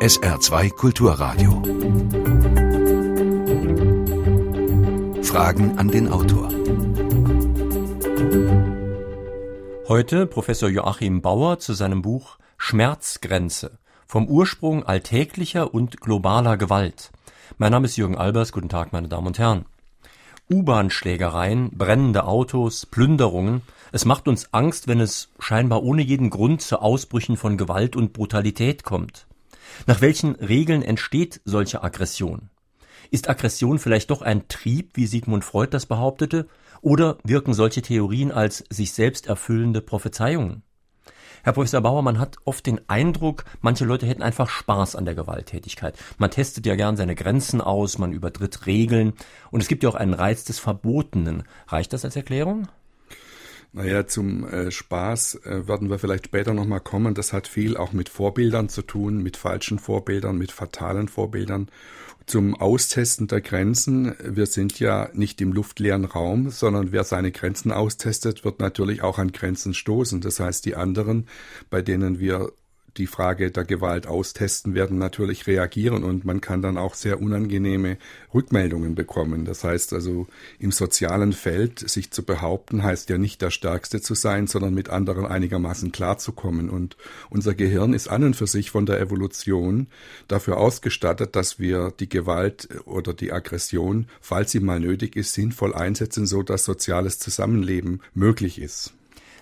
SR2 Kulturradio. Fragen an den Autor. Heute Professor Joachim Bauer zu seinem Buch Schmerzgrenze vom Ursprung alltäglicher und globaler Gewalt. Mein Name ist Jürgen Albers. Guten Tag, meine Damen und Herren. U-Bahn-Schlägereien, brennende Autos, Plünderungen. Es macht uns Angst, wenn es scheinbar ohne jeden Grund zu Ausbrüchen von Gewalt und Brutalität kommt. Nach welchen Regeln entsteht solche Aggression? Ist Aggression vielleicht doch ein Trieb, wie Sigmund Freud das behauptete, oder wirken solche Theorien als sich selbst erfüllende Prophezeiungen? Herr Professor Bauer, man hat oft den Eindruck, manche Leute hätten einfach Spaß an der Gewalttätigkeit. Man testet ja gern seine Grenzen aus, man übertritt Regeln und es gibt ja auch einen Reiz des Verbotenen. Reicht das als Erklärung? Naja, zum äh, Spaß äh, werden wir vielleicht später nochmal kommen. Das hat viel auch mit Vorbildern zu tun, mit falschen Vorbildern, mit fatalen Vorbildern. Zum Austesten der Grenzen. Wir sind ja nicht im luftleeren Raum, sondern wer seine Grenzen austestet, wird natürlich auch an Grenzen stoßen. Das heißt, die anderen, bei denen wir die Frage der Gewalt austesten, werden natürlich reagieren und man kann dann auch sehr unangenehme Rückmeldungen bekommen. Das heißt also, im sozialen Feld sich zu behaupten, heißt ja nicht der Stärkste zu sein, sondern mit anderen einigermaßen klarzukommen. Und unser Gehirn ist an und für sich von der Evolution dafür ausgestattet, dass wir die Gewalt oder die Aggression, falls sie mal nötig ist, sinnvoll einsetzen, so dass soziales Zusammenleben möglich ist.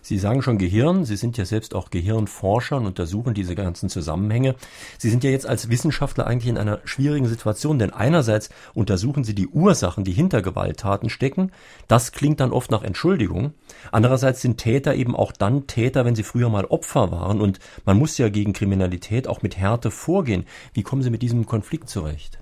Sie sagen schon Gehirn, Sie sind ja selbst auch Gehirnforscher und untersuchen diese ganzen Zusammenhänge. Sie sind ja jetzt als Wissenschaftler eigentlich in einer schwierigen Situation, denn einerseits untersuchen Sie die Ursachen, die hinter Gewalttaten stecken. Das klingt dann oft nach Entschuldigung. Andererseits sind Täter eben auch dann Täter, wenn sie früher mal Opfer waren und man muss ja gegen Kriminalität auch mit Härte vorgehen. Wie kommen Sie mit diesem Konflikt zurecht?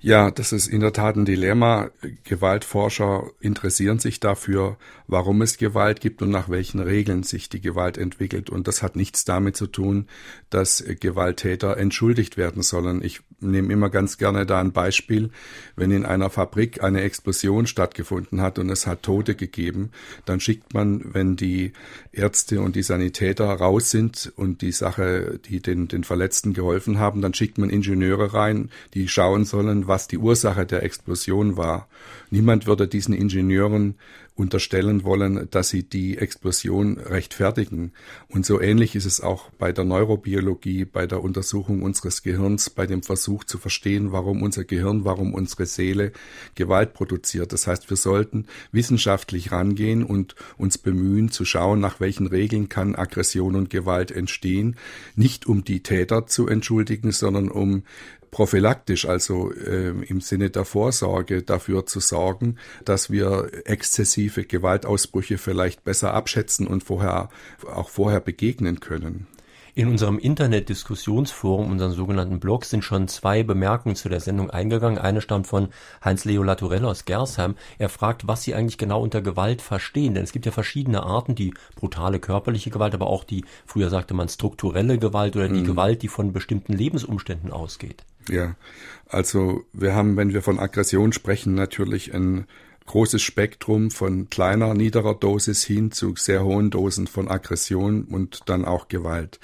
Ja, das ist in der Tat ein Dilemma. Gewaltforscher interessieren sich dafür, warum es Gewalt gibt und nach welchen Regeln sich die Gewalt entwickelt. Und das hat nichts damit zu tun, dass Gewalttäter entschuldigt werden sollen. Ich nehme immer ganz gerne da ein Beispiel. Wenn in einer Fabrik eine Explosion stattgefunden hat und es hat Tote gegeben, dann schickt man, wenn die Ärzte und die Sanitäter raus sind und die Sache, die den, den Verletzten geholfen haben, dann schickt man Ingenieure rein, die schauen sollen, was was die Ursache der Explosion war. Niemand würde diesen Ingenieuren unterstellen wollen, dass sie die Explosion rechtfertigen. Und so ähnlich ist es auch bei der Neurobiologie, bei der Untersuchung unseres Gehirns, bei dem Versuch zu verstehen, warum unser Gehirn, warum unsere Seele Gewalt produziert. Das heißt, wir sollten wissenschaftlich rangehen und uns bemühen zu schauen, nach welchen Regeln kann Aggression und Gewalt entstehen. Nicht um die Täter zu entschuldigen, sondern um prophylaktisch, also äh, im Sinne der Vorsorge dafür zu sorgen, dass wir exzessive Gewaltausbrüche vielleicht besser abschätzen und vorher auch vorher begegnen können. In unserem Internet-Diskussionsforum, unseren sogenannten Blog, sind schon zwei Bemerkungen zu der Sendung eingegangen. Eine stammt von Heinz-Leo Laturell aus Gersheim. Er fragt, was Sie eigentlich genau unter Gewalt verstehen. Denn es gibt ja verschiedene Arten, die brutale körperliche Gewalt, aber auch die, früher sagte man, strukturelle Gewalt oder die mhm. Gewalt, die von bestimmten Lebensumständen ausgeht. Ja, also wir haben, wenn wir von Aggression sprechen, natürlich ein großes Spektrum von kleiner, niederer Dosis hin zu sehr hohen Dosen von Aggression und dann auch Gewalt.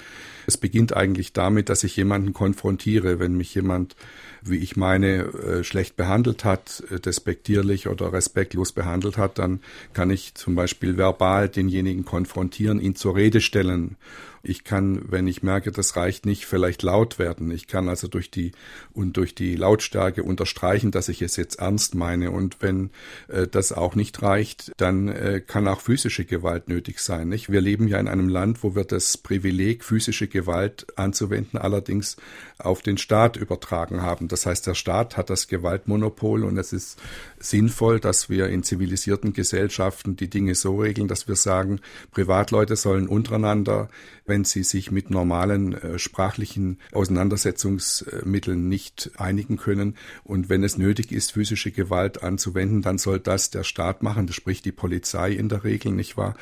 Es beginnt eigentlich damit, dass ich jemanden konfrontiere, wenn mich jemand, wie ich meine, äh, schlecht behandelt hat, äh, despektierlich oder respektlos behandelt hat, dann kann ich zum Beispiel verbal denjenigen konfrontieren, ihn zur Rede stellen ich kann, wenn ich merke, das reicht nicht, vielleicht laut werden. Ich kann also durch die und durch die Lautstärke unterstreichen, dass ich es jetzt ernst meine. Und wenn äh, das auch nicht reicht, dann äh, kann auch physische Gewalt nötig sein. Nicht? Wir leben ja in einem Land, wo wir das Privileg, physische Gewalt anzuwenden, allerdings auf den Staat übertragen haben. Das heißt, der Staat hat das Gewaltmonopol und es ist sinnvoll, dass wir in zivilisierten Gesellschaften die Dinge so regeln, dass wir sagen, Privatleute sollen untereinander wenn sie sich mit normalen äh, sprachlichen Auseinandersetzungsmitteln nicht einigen können. Und wenn es nötig ist, physische Gewalt anzuwenden, dann soll das der Staat machen. Das spricht die Polizei in der Regel, nicht wahr?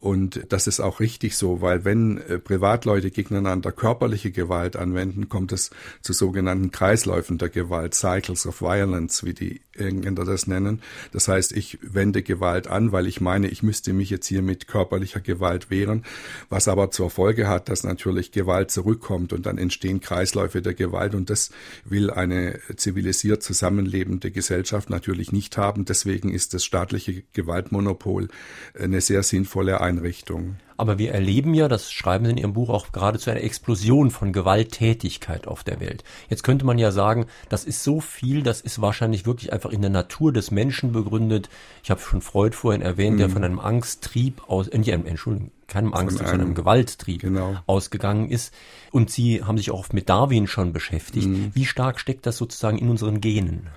Und das ist auch richtig so, weil wenn äh, Privatleute gegeneinander körperliche Gewalt anwenden, kommt es zu sogenannten Kreisläufen der Gewalt, Cycles of Violence, wie die Engländer das nennen. Das heißt, ich wende Gewalt an, weil ich meine, ich müsste mich jetzt hier mit körperlicher Gewalt wehren, was aber zur Folge hat, dass natürlich Gewalt zurückkommt und dann entstehen Kreisläufe der Gewalt und das will eine zivilisiert zusammenlebende Gesellschaft natürlich nicht haben. Deswegen ist das staatliche Gewaltmonopol eine sehr sinnvolle Einrichtung. Aber wir erleben ja, das schreiben Sie in Ihrem Buch auch geradezu eine Explosion von Gewalttätigkeit auf der Welt. Jetzt könnte man ja sagen, das ist so viel, das ist wahrscheinlich wirklich einfach in der Natur des Menschen begründet. Ich habe schon Freud vorhin erwähnt, mhm. der von einem Angsttrieb aus, äh, Entschuldigung, keinem Angst, von einem, von einem Gewalttrieb genau. ausgegangen ist. Und Sie haben sich auch mit Darwin schon beschäftigt. Mhm. Wie stark steckt das sozusagen in unseren Genen?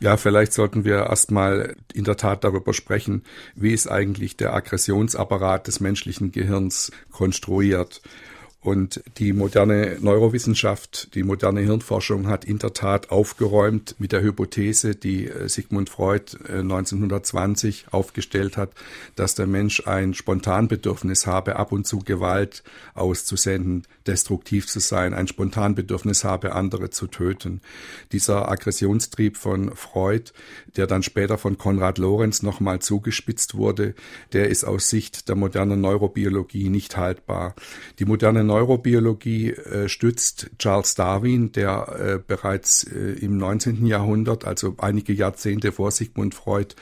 Ja, vielleicht sollten wir erstmal in der Tat darüber sprechen, wie ist eigentlich der Aggressionsapparat des menschlichen Gehirns konstruiert. Und die moderne Neurowissenschaft, die moderne Hirnforschung hat in der Tat aufgeräumt mit der Hypothese, die äh, Sigmund Freud 1920 äh, aufgestellt hat, dass der Mensch ein Spontanbedürfnis habe, ab und zu Gewalt auszusenden, destruktiv zu sein, ein Spontanbedürfnis habe, andere zu töten. Dieser Aggressionstrieb von Freud, der dann später von Konrad Lorenz nochmal zugespitzt wurde, der ist aus Sicht der modernen Neurobiologie nicht haltbar. Die moderne Neurobiologie äh, stützt Charles Darwin, der äh, bereits äh, im 19. Jahrhundert, also einige Jahrzehnte vor Sigmund Freud,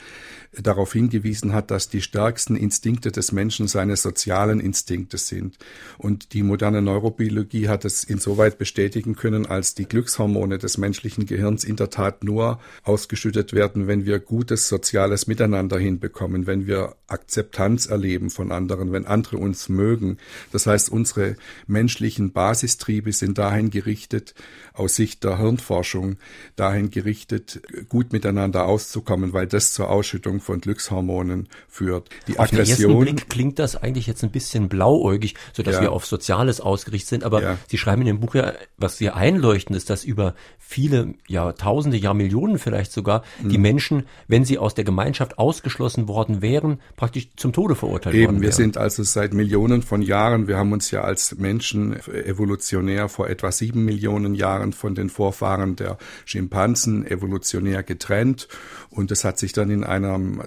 darauf hingewiesen hat, dass die stärksten Instinkte des Menschen seine sozialen Instinkte sind. Und die moderne Neurobiologie hat es insoweit bestätigen können, als die Glückshormone des menschlichen Gehirns in der Tat nur ausgeschüttet werden, wenn wir gutes soziales Miteinander hinbekommen, wenn wir Akzeptanz erleben von anderen, wenn andere uns mögen. Das heißt, unsere menschlichen Basistriebe sind dahin gerichtet, aus Sicht der Hirnforschung, dahin gerichtet, gut miteinander auszukommen, weil das zur Ausschüttung von Glückshormonen führt. Die auf Aggression. Den ersten Blick klingt das eigentlich jetzt ein bisschen blauäugig, so dass ja. wir auf Soziales ausgerichtet sind. Aber ja. Sie schreiben in dem Buch ja, was Sie einleuchten, ist, dass über viele Jahrtausende, Jahrmillionen vielleicht sogar, mhm. die Menschen, wenn sie aus der Gemeinschaft ausgeschlossen worden wären, praktisch zum Tode verurteilt Eben, worden wir sind also seit Millionen von Jahren, wir haben uns ja als Menschen evolutionär vor etwa sieben Millionen Jahren von den Vorfahren der Schimpansen evolutionär getrennt und es hat sich dann in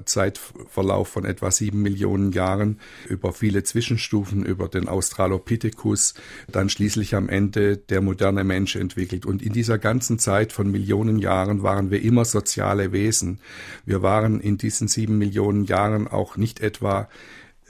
Zeitverlauf von etwa sieben Millionen Jahren über viele Zwischenstufen, über den Australopithecus, dann schließlich am Ende der moderne Mensch entwickelt. Und in dieser ganzen Zeit von Millionen Jahren waren wir immer soziale Wesen. Wir waren in diesen sieben Millionen Jahren auch nicht etwa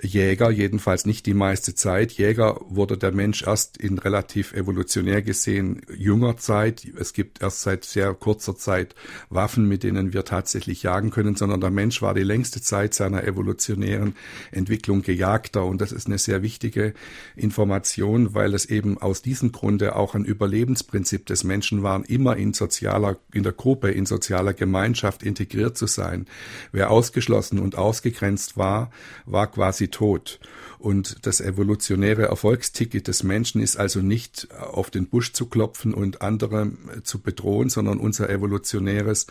Jäger, jedenfalls nicht die meiste Zeit. Jäger wurde der Mensch erst in relativ evolutionär gesehen jünger Zeit. Es gibt erst seit sehr kurzer Zeit Waffen, mit denen wir tatsächlich jagen können, sondern der Mensch war die längste Zeit seiner evolutionären Entwicklung Gejagter. Und das ist eine sehr wichtige Information, weil es eben aus diesem Grunde auch ein Überlebensprinzip des Menschen war, immer in sozialer, in der Gruppe, in sozialer Gemeinschaft integriert zu sein. Wer ausgeschlossen und ausgegrenzt war, war quasi sie tot. Und das evolutionäre Erfolgsticket des Menschen ist also nicht auf den Busch zu klopfen und andere zu bedrohen, sondern unser evolutionäres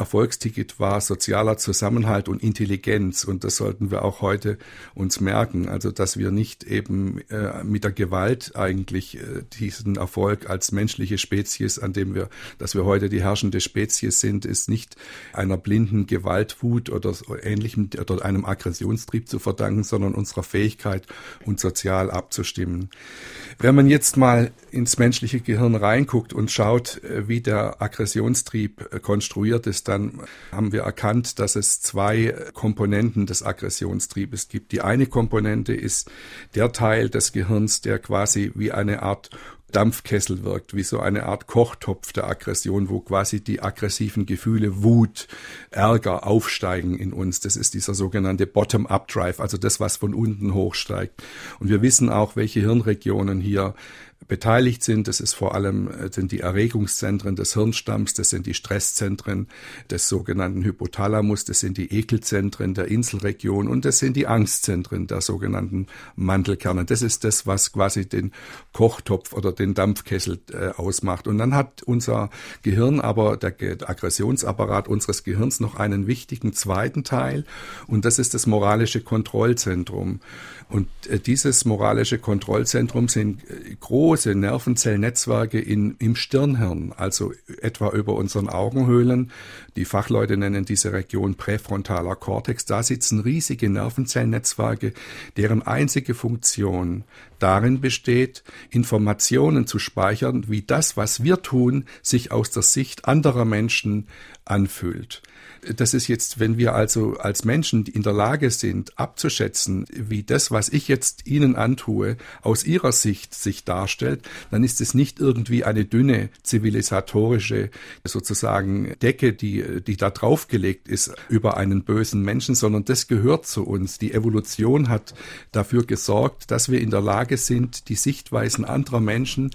Erfolgsticket war sozialer Zusammenhalt und Intelligenz. Und das sollten wir auch heute uns merken. Also, dass wir nicht eben äh, mit der Gewalt eigentlich äh, diesen Erfolg als menschliche Spezies, an dem wir, dass wir heute die herrschende Spezies sind, ist nicht einer blinden Gewaltwut oder ähnlichem oder einem Aggressionstrieb zu verdanken, sondern unserer Fähigkeit, uns sozial abzustimmen. Wenn man jetzt mal ins menschliche Gehirn reinguckt und schaut, äh, wie der Aggressionstrieb äh, konstruiert ist, dann haben wir erkannt, dass es zwei Komponenten des Aggressionstriebes gibt. Die eine Komponente ist der Teil des Gehirns, der quasi wie eine Art Dampfkessel wirkt, wie so eine Art Kochtopf der Aggression, wo quasi die aggressiven Gefühle Wut, Ärger aufsteigen in uns. Das ist dieser sogenannte Bottom-up-Drive, also das, was von unten hochsteigt. Und wir wissen auch, welche Hirnregionen hier beteiligt sind. Das ist vor allem äh, sind die Erregungszentren des Hirnstamms, das sind die Stresszentren des sogenannten Hypothalamus, das sind die Ekelzentren der Inselregion und das sind die Angstzentren der sogenannten Mandelkerne. Das ist das, was quasi den Kochtopf oder den Dampfkessel äh, ausmacht. Und dann hat unser Gehirn, aber der, Aggressionsapparat unseres Gehirns noch einen wichtigen zweiten Teil und das ist das moralische Kontrollzentrum. Und äh, dieses moralische Kontrollzentrum sind äh, große Nervenzellnetzwerke in, im Stirnhirn, also etwa über unseren Augenhöhlen. Die Fachleute nennen diese Region präfrontaler Kortex. Da sitzen riesige Nervenzellnetzwerke, deren einzige Funktion darin besteht, Informationen zu speichern, wie das, was wir tun, sich aus der Sicht anderer Menschen anfühlt. Das ist jetzt, wenn wir also als Menschen in der Lage sind, abzuschätzen, wie das, was ich jetzt Ihnen antue, aus Ihrer Sicht sich darstellt, dann ist es nicht irgendwie eine dünne zivilisatorische sozusagen Decke, die, die da draufgelegt ist über einen bösen Menschen, sondern das gehört zu uns. Die Evolution hat dafür gesorgt, dass wir in der Lage sind, die Sichtweisen anderer Menschen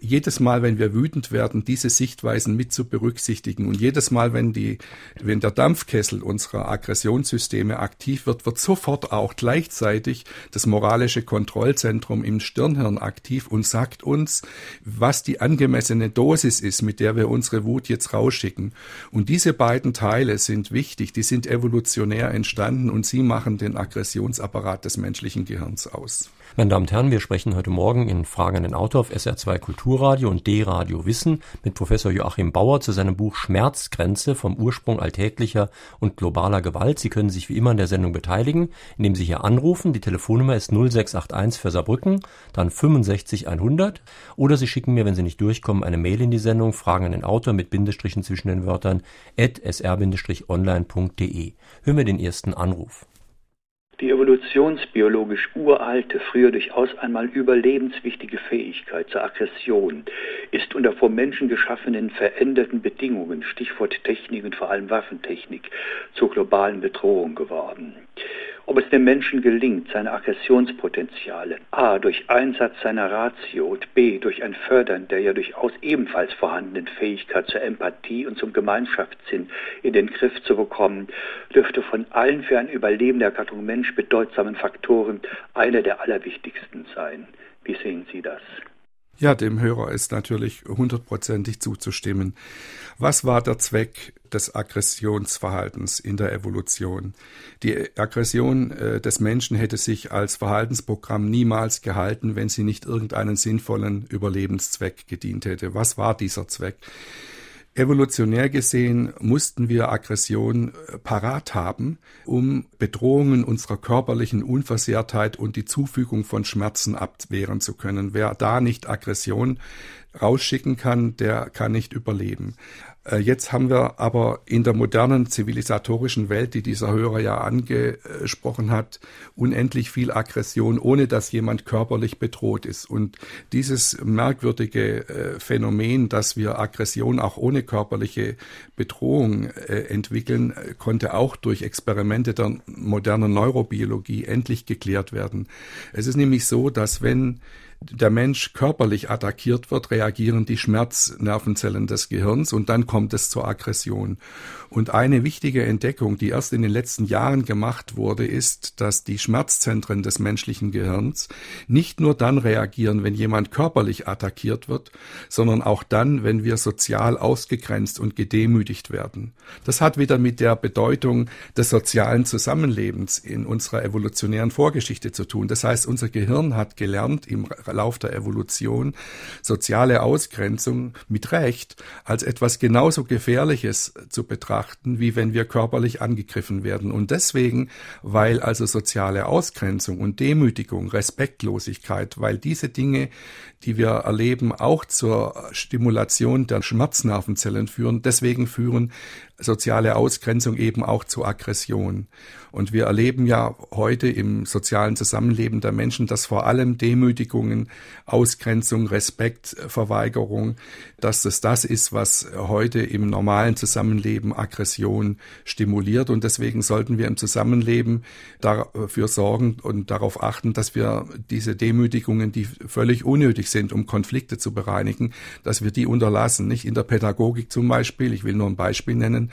jedes Mal, wenn wir wütend werden, diese Sichtweisen mit zu berücksichtigen. Und jedes Mal, wenn die, wenn der Dampfkessel unserer Aggressionssysteme aktiv wird, wird sofort auch gleichzeitig das moralische Kontrollzentrum im Stirnhirn aktiv und sagt uns, was die angemessene Dosis ist, mit der wir unsere Wut jetzt rausschicken. Und diese beiden Teile sind wichtig, die sind evolutionär entstanden und sie machen den Aggressionsapparat des menschlichen Gehirns aus. Meine Damen und Herren, wir sprechen heute Morgen in Fragen an den Autor auf SR2 Kulturradio und D-Radio Wissen mit Professor Joachim Bauer zu seinem Buch Schmerzgrenze vom Ursprung alltäglicher und globaler Gewalt. Sie können sich wie immer an der Sendung beteiligen, indem Sie hier anrufen. Die Telefonnummer ist 0681 für Saarbrücken, dann 65 100. Oder Sie schicken mir, wenn Sie nicht durchkommen, eine Mail in die Sendung, Fragen an den Autor mit Bindestrichen zwischen den Wörtern at sr-online.de. Hören wir den ersten Anruf. Die evolutionsbiologisch uralte, früher durchaus einmal überlebenswichtige Fähigkeit zur Aggression ist unter vom Menschen geschaffenen veränderten Bedingungen, Stichwort Technik und vor allem Waffentechnik, zur globalen Bedrohung geworden. Ob es dem Menschen gelingt, seine Aggressionspotenziale a. durch Einsatz seiner Ratio und b. durch ein Fördern der ja durchaus ebenfalls vorhandenen Fähigkeit zur Empathie und zum Gemeinschaftssinn in den Griff zu bekommen, dürfte von allen für ein Überleben der Gattung Mensch bedeutsamen Faktoren einer der allerwichtigsten sein. Wie sehen Sie das? Ja, dem Hörer ist natürlich hundertprozentig zuzustimmen. Was war der Zweck des Aggressionsverhaltens in der Evolution? Die Aggression äh, des Menschen hätte sich als Verhaltensprogramm niemals gehalten, wenn sie nicht irgendeinen sinnvollen Überlebenszweck gedient hätte. Was war dieser Zweck? Evolutionär gesehen mussten wir Aggression äh, parat haben, um Bedrohungen unserer körperlichen Unversehrtheit und die Zufügung von Schmerzen abwehren zu können. Wer da nicht Aggression rausschicken kann, der kann nicht überleben. Äh, jetzt haben wir aber in der modernen zivilisatorischen Welt, die dieser Hörer ja angesprochen hat, unendlich viel Aggression, ohne dass jemand körperlich bedroht ist. Und dieses merkwürdige äh, Phänomen, dass wir Aggression auch ohne körperliche Bedrohung äh, entwickeln, konnte auch durch Experimente der modernen Neurobiologie endlich geklärt werden. Es ist nämlich so, dass wenn der Mensch körperlich attackiert wird, reagieren die Schmerznervenzellen des Gehirns und dann kommt es zur Aggression. Und eine wichtige Entdeckung, die erst in den letzten Jahren gemacht wurde, ist, dass die Schmerzzentren des menschlichen Gehirns nicht nur dann reagieren, wenn jemand körperlich attackiert wird, sondern auch dann, wenn wir sozial ausgegrenzt und gedemütigt werden. Das hat wieder mit der Bedeutung des sozialen Zusammenlebens in unserer evolutionären Vorgeschichte zu tun. Das heißt, unser Gehirn hat gelernt im Verlauf der Evolution soziale Ausgrenzung mit Recht als etwas genauso Gefährliches zu betrachten, wie wenn wir körperlich angegriffen werden. Und deswegen, weil also soziale Ausgrenzung und Demütigung, Respektlosigkeit, weil diese Dinge, die wir erleben, auch zur Stimulation der Schmerznervenzellen führen, deswegen führen soziale Ausgrenzung eben auch zu Aggression. Und wir erleben ja heute im sozialen Zusammenleben der Menschen, dass vor allem Demütigungen, Ausgrenzung, Respekt, Verweigerung, dass das das ist, was heute im normalen Zusammenleben Aggression stimuliert. Und deswegen sollten wir im Zusammenleben dafür sorgen und darauf achten, dass wir diese Demütigungen, die völlig unnötig sind, um Konflikte zu bereinigen, dass wir die unterlassen. Nicht in der Pädagogik zum Beispiel, ich will nur ein Beispiel nennen,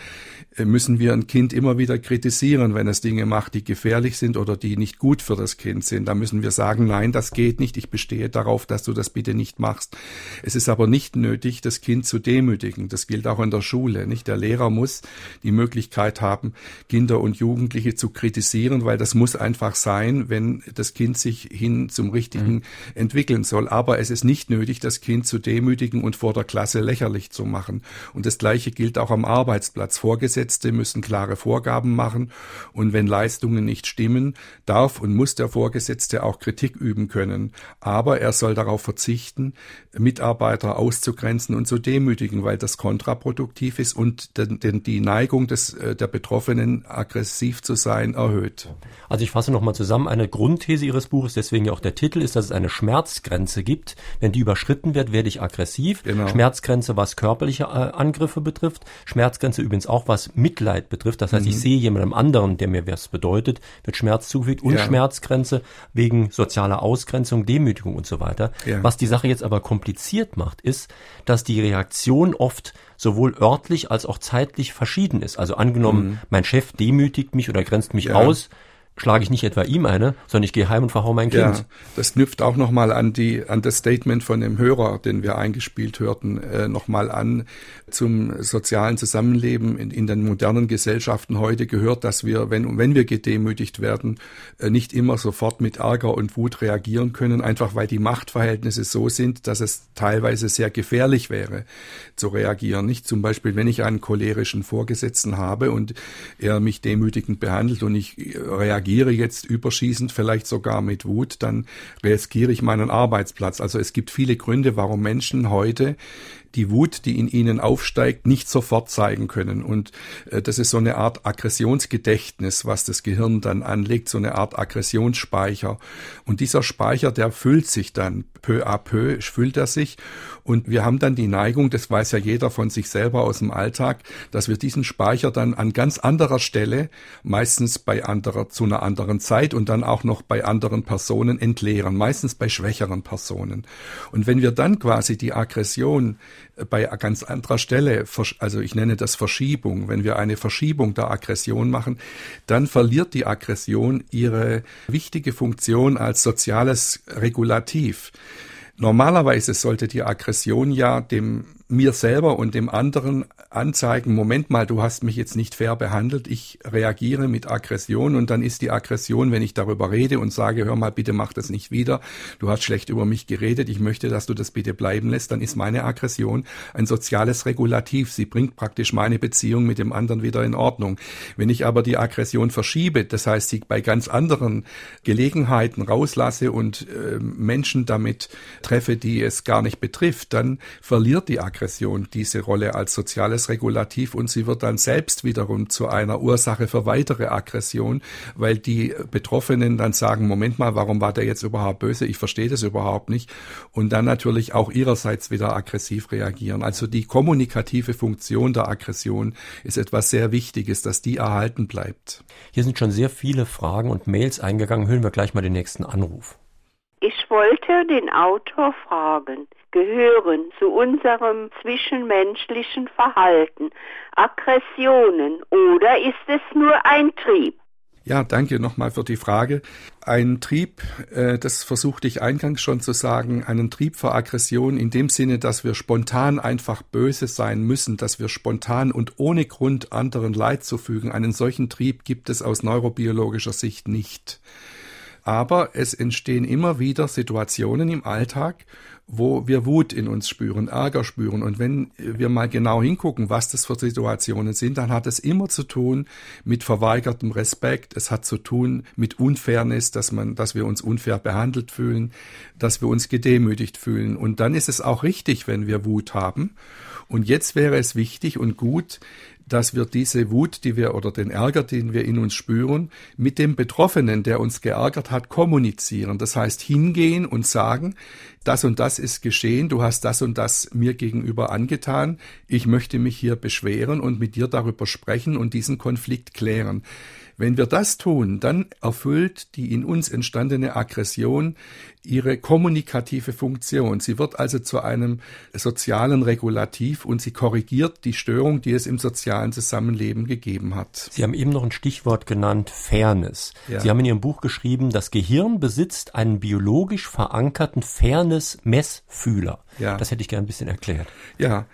müssen wir ein Kind immer wieder kritisieren, wenn es Dinge macht, die gefährlich sind oder die nicht gut für das Kind sind. Da müssen wir sagen, nein, das geht nicht, ich bestehe bestehe darauf, dass du das bitte nicht machst. Es ist aber nicht nötig, das Kind zu demütigen. Das gilt auch in der Schule, nicht? Der Lehrer muss die Möglichkeit haben, Kinder und Jugendliche zu kritisieren, weil das muss einfach sein, wenn das Kind sich hin zum Richtigen mhm. entwickeln soll. Aber es ist nicht nötig, das Kind zu demütigen und vor der Klasse lächerlich zu machen. Und das Gleiche gilt auch am Arbeitsplatz. Vorgesetzte müssen klare Vorgaben machen. Und wenn Leistungen nicht stimmen, darf und muss der Vorgesetzte auch Kritik üben können. Aber er soll darauf verzichten, Mitarbeiter auszugrenzen und zu demütigen, weil das kontraproduktiv ist und den, den, die Neigung des, äh, der Betroffenen, aggressiv zu sein, erhöht. Also ich fasse nochmal zusammen. Eine Grundthese Ihres Buches, deswegen ja auch der Titel, ist, dass es eine Schmerzgrenze gibt. Wenn die überschritten wird, werde ich aggressiv. Genau. Schmerzgrenze, was körperliche äh, Angriffe betrifft. Schmerzgrenze übrigens auch, was Mitleid betrifft. Das heißt, mhm. ich sehe jemandem anderen, der mir was bedeutet, wird Schmerz zugefügt. Und ja. Schmerzgrenze wegen sozialer Ausgrenzung, Demütigung und so weiter. Ja. Was die Sache jetzt aber kompliziert macht, ist, dass die Reaktion oft sowohl örtlich als auch zeitlich verschieden ist. Also angenommen, mhm. mein Chef demütigt mich oder grenzt mich ja. aus, schlage ich nicht etwa ihm eine, sondern ich gehe heim und verhau mein Kind. Ja, das knüpft auch nochmal an die, an das Statement von dem Hörer, den wir eingespielt hörten, äh, nochmal an zum sozialen Zusammenleben in, in den modernen Gesellschaften heute gehört, dass wir, wenn, wenn wir gedemütigt werden, äh, nicht immer sofort mit Ärger und Wut reagieren können, einfach weil die Machtverhältnisse so sind, dass es teilweise sehr gefährlich wäre, zu reagieren. Nicht zum Beispiel, wenn ich einen cholerischen Vorgesetzten habe und er mich demütigend behandelt und ich reagiere reagiere jetzt überschießend, vielleicht sogar mit Wut, dann riskiere ich meinen Arbeitsplatz. Also es gibt viele Gründe, warum Menschen heute die Wut, die in ihnen aufsteigt, nicht sofort zeigen können. Und äh, das ist so eine Art Aggressionsgedächtnis, was das Gehirn dann anlegt, so eine Art Aggressionsspeicher. Und dieser Speicher, der füllt sich dann peu à peu, füllt er sich. Und wir haben dann die Neigung, das weiß ja jeder von sich selber aus dem Alltag, dass wir diesen Speicher dann an ganz anderer Stelle, meistens bei anderer, zu einer anderen Zeit und dann auch noch bei anderen Personen entleeren, meistens bei schwächeren Personen. Und wenn wir dann quasi die Aggression bei ganz anderer Stelle, also ich nenne das Verschiebung, wenn wir eine Verschiebung der Aggression machen, dann verliert die Aggression ihre wichtige Funktion als soziales Regulativ. Normalerweise sollte die Aggression ja dem mir selber und dem anderen anzeigen, Moment mal, du hast mich jetzt nicht fair behandelt, ich reagiere mit Aggression und dann ist die Aggression, wenn ich darüber rede und sage, hör mal, bitte mach das nicht wieder, du hast schlecht über mich geredet, ich möchte, dass du das bitte bleiben lässt, dann ist meine Aggression ein soziales Regulativ. Sie bringt praktisch meine Beziehung mit dem anderen wieder in Ordnung. Wenn ich aber die Aggression verschiebe, das heißt, sie bei ganz anderen Gelegenheiten rauslasse und äh, Menschen damit treffe, die es gar nicht betrifft, dann verliert die Aggression diese Rolle als soziales Regulativ und sie wird dann selbst wiederum zu einer Ursache für weitere Aggression, weil die Betroffenen dann sagen, Moment mal, warum war der jetzt überhaupt böse? Ich verstehe das überhaupt nicht. Und dann natürlich auch ihrerseits wieder aggressiv reagieren. Also die kommunikative Funktion der Aggression ist etwas sehr Wichtiges, dass die erhalten bleibt. Hier sind schon sehr viele Fragen und Mails eingegangen. Hören wir gleich mal den nächsten Anruf. Ich wollte den Autor fragen, gehören zu unserem zwischenmenschlichen Verhalten Aggressionen oder ist es nur ein Trieb? Ja, danke nochmal für die Frage. Ein Trieb, äh, das versuchte ich eingangs schon zu sagen, einen Trieb für Aggression in dem Sinne, dass wir spontan einfach böse sein müssen, dass wir spontan und ohne Grund anderen Leid zufügen. Einen solchen Trieb gibt es aus neurobiologischer Sicht nicht. Aber es entstehen immer wieder Situationen im Alltag, wo wir Wut in uns spüren, Ärger spüren. Und wenn wir mal genau hingucken, was das für Situationen sind, dann hat es immer zu tun mit verweigertem Respekt. Es hat zu tun mit Unfairness, dass man, dass wir uns unfair behandelt fühlen, dass wir uns gedemütigt fühlen. Und dann ist es auch richtig, wenn wir Wut haben. Und jetzt wäre es wichtig und gut, dass wir diese Wut, die wir oder den Ärger, den wir in uns spüren, mit dem Betroffenen, der uns geärgert hat, kommunizieren. Das heißt, hingehen und sagen, das und das ist geschehen, du hast das und das mir gegenüber angetan, ich möchte mich hier beschweren und mit dir darüber sprechen und diesen Konflikt klären. Wenn wir das tun, dann erfüllt die in uns entstandene Aggression ihre kommunikative Funktion. Sie wird also zu einem sozialen Regulativ und sie korrigiert die Störung, die es im sozialen Zusammenleben gegeben hat. Sie haben eben noch ein Stichwort genannt, Fairness. Ja. Sie haben in Ihrem Buch geschrieben, das Gehirn besitzt einen biologisch verankerten Fairness-Messfühler. Ja. Das hätte ich gerne ein bisschen erklärt. Ja,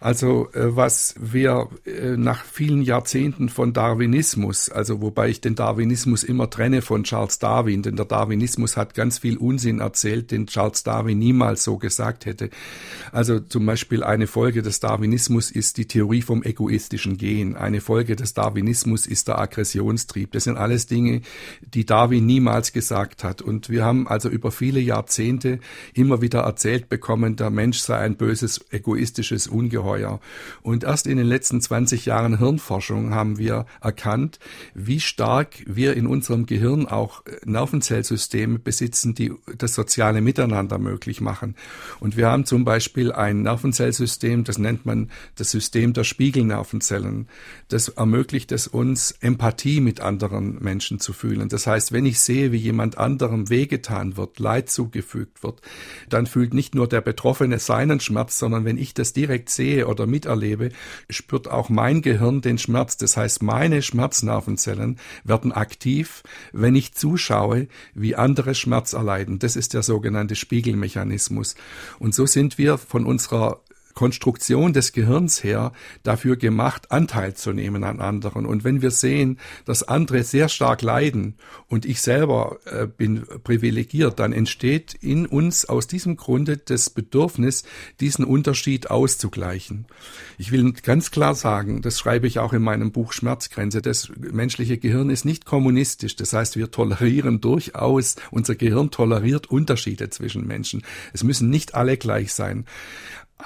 also äh, was wir äh, nach vielen Jahrzehnten von Darwinismus, also wobei ich den Darwinismus immer trenne von Charles Darwin, denn der Darwinismus hat ganz viel Unsinn erzählt, den Charles Darwin niemals so gesagt hätte. Also zum Beispiel eine Folge des Darwinismus ist die Theorie vom egoistischen Gen. Eine Folge des Darwinismus ist der Aggressionstrieb. Das sind alles Dinge, die Darwin niemals gesagt hat. Und wir haben also über viele Jahrzehnte immer wieder erzählt bekommen, der Mensch sei ein böses, egoistisches Ungeheuer. Und erst in den letzten 20 Jahren Hirnforschung haben wir erkannt, wie stark wir in unserem Gehirn auch äh, Nervenzellsysteme besitzen, die das soziale Miteinander möglich machen. Und wir haben zum Beispiel ein Nervenzellsystem, das nennt man das System der Spiegelnervenzellen. Das ermöglicht es uns, Empathie mit anderen Menschen zu fühlen. Das heißt, wenn ich sehe, wie jemand anderem wehgetan wird, Leid zugefügt wird, dann fühlt nicht nur der Betroffene Betroffene seinen Schmerz, sondern wenn ich das direkt sehe oder miterlebe, spürt auch mein Gehirn den Schmerz. Das heißt, meine Schmerznervenzellen werden aktiv, wenn ich zuschaue, wie andere Schmerz erleiden. Das ist der sogenannte Spiegelmechanismus. Und so sind wir von unserer Konstruktion des Gehirns her dafür gemacht, Anteil zu nehmen an anderen. Und wenn wir sehen, dass andere sehr stark leiden und ich selber äh, bin privilegiert, dann entsteht in uns aus diesem Grunde das Bedürfnis, diesen Unterschied auszugleichen. Ich will ganz klar sagen, das schreibe ich auch in meinem Buch Schmerzgrenze, das menschliche Gehirn ist nicht kommunistisch. Das heißt, wir tolerieren durchaus, unser Gehirn toleriert Unterschiede zwischen Menschen. Es müssen nicht alle gleich sein.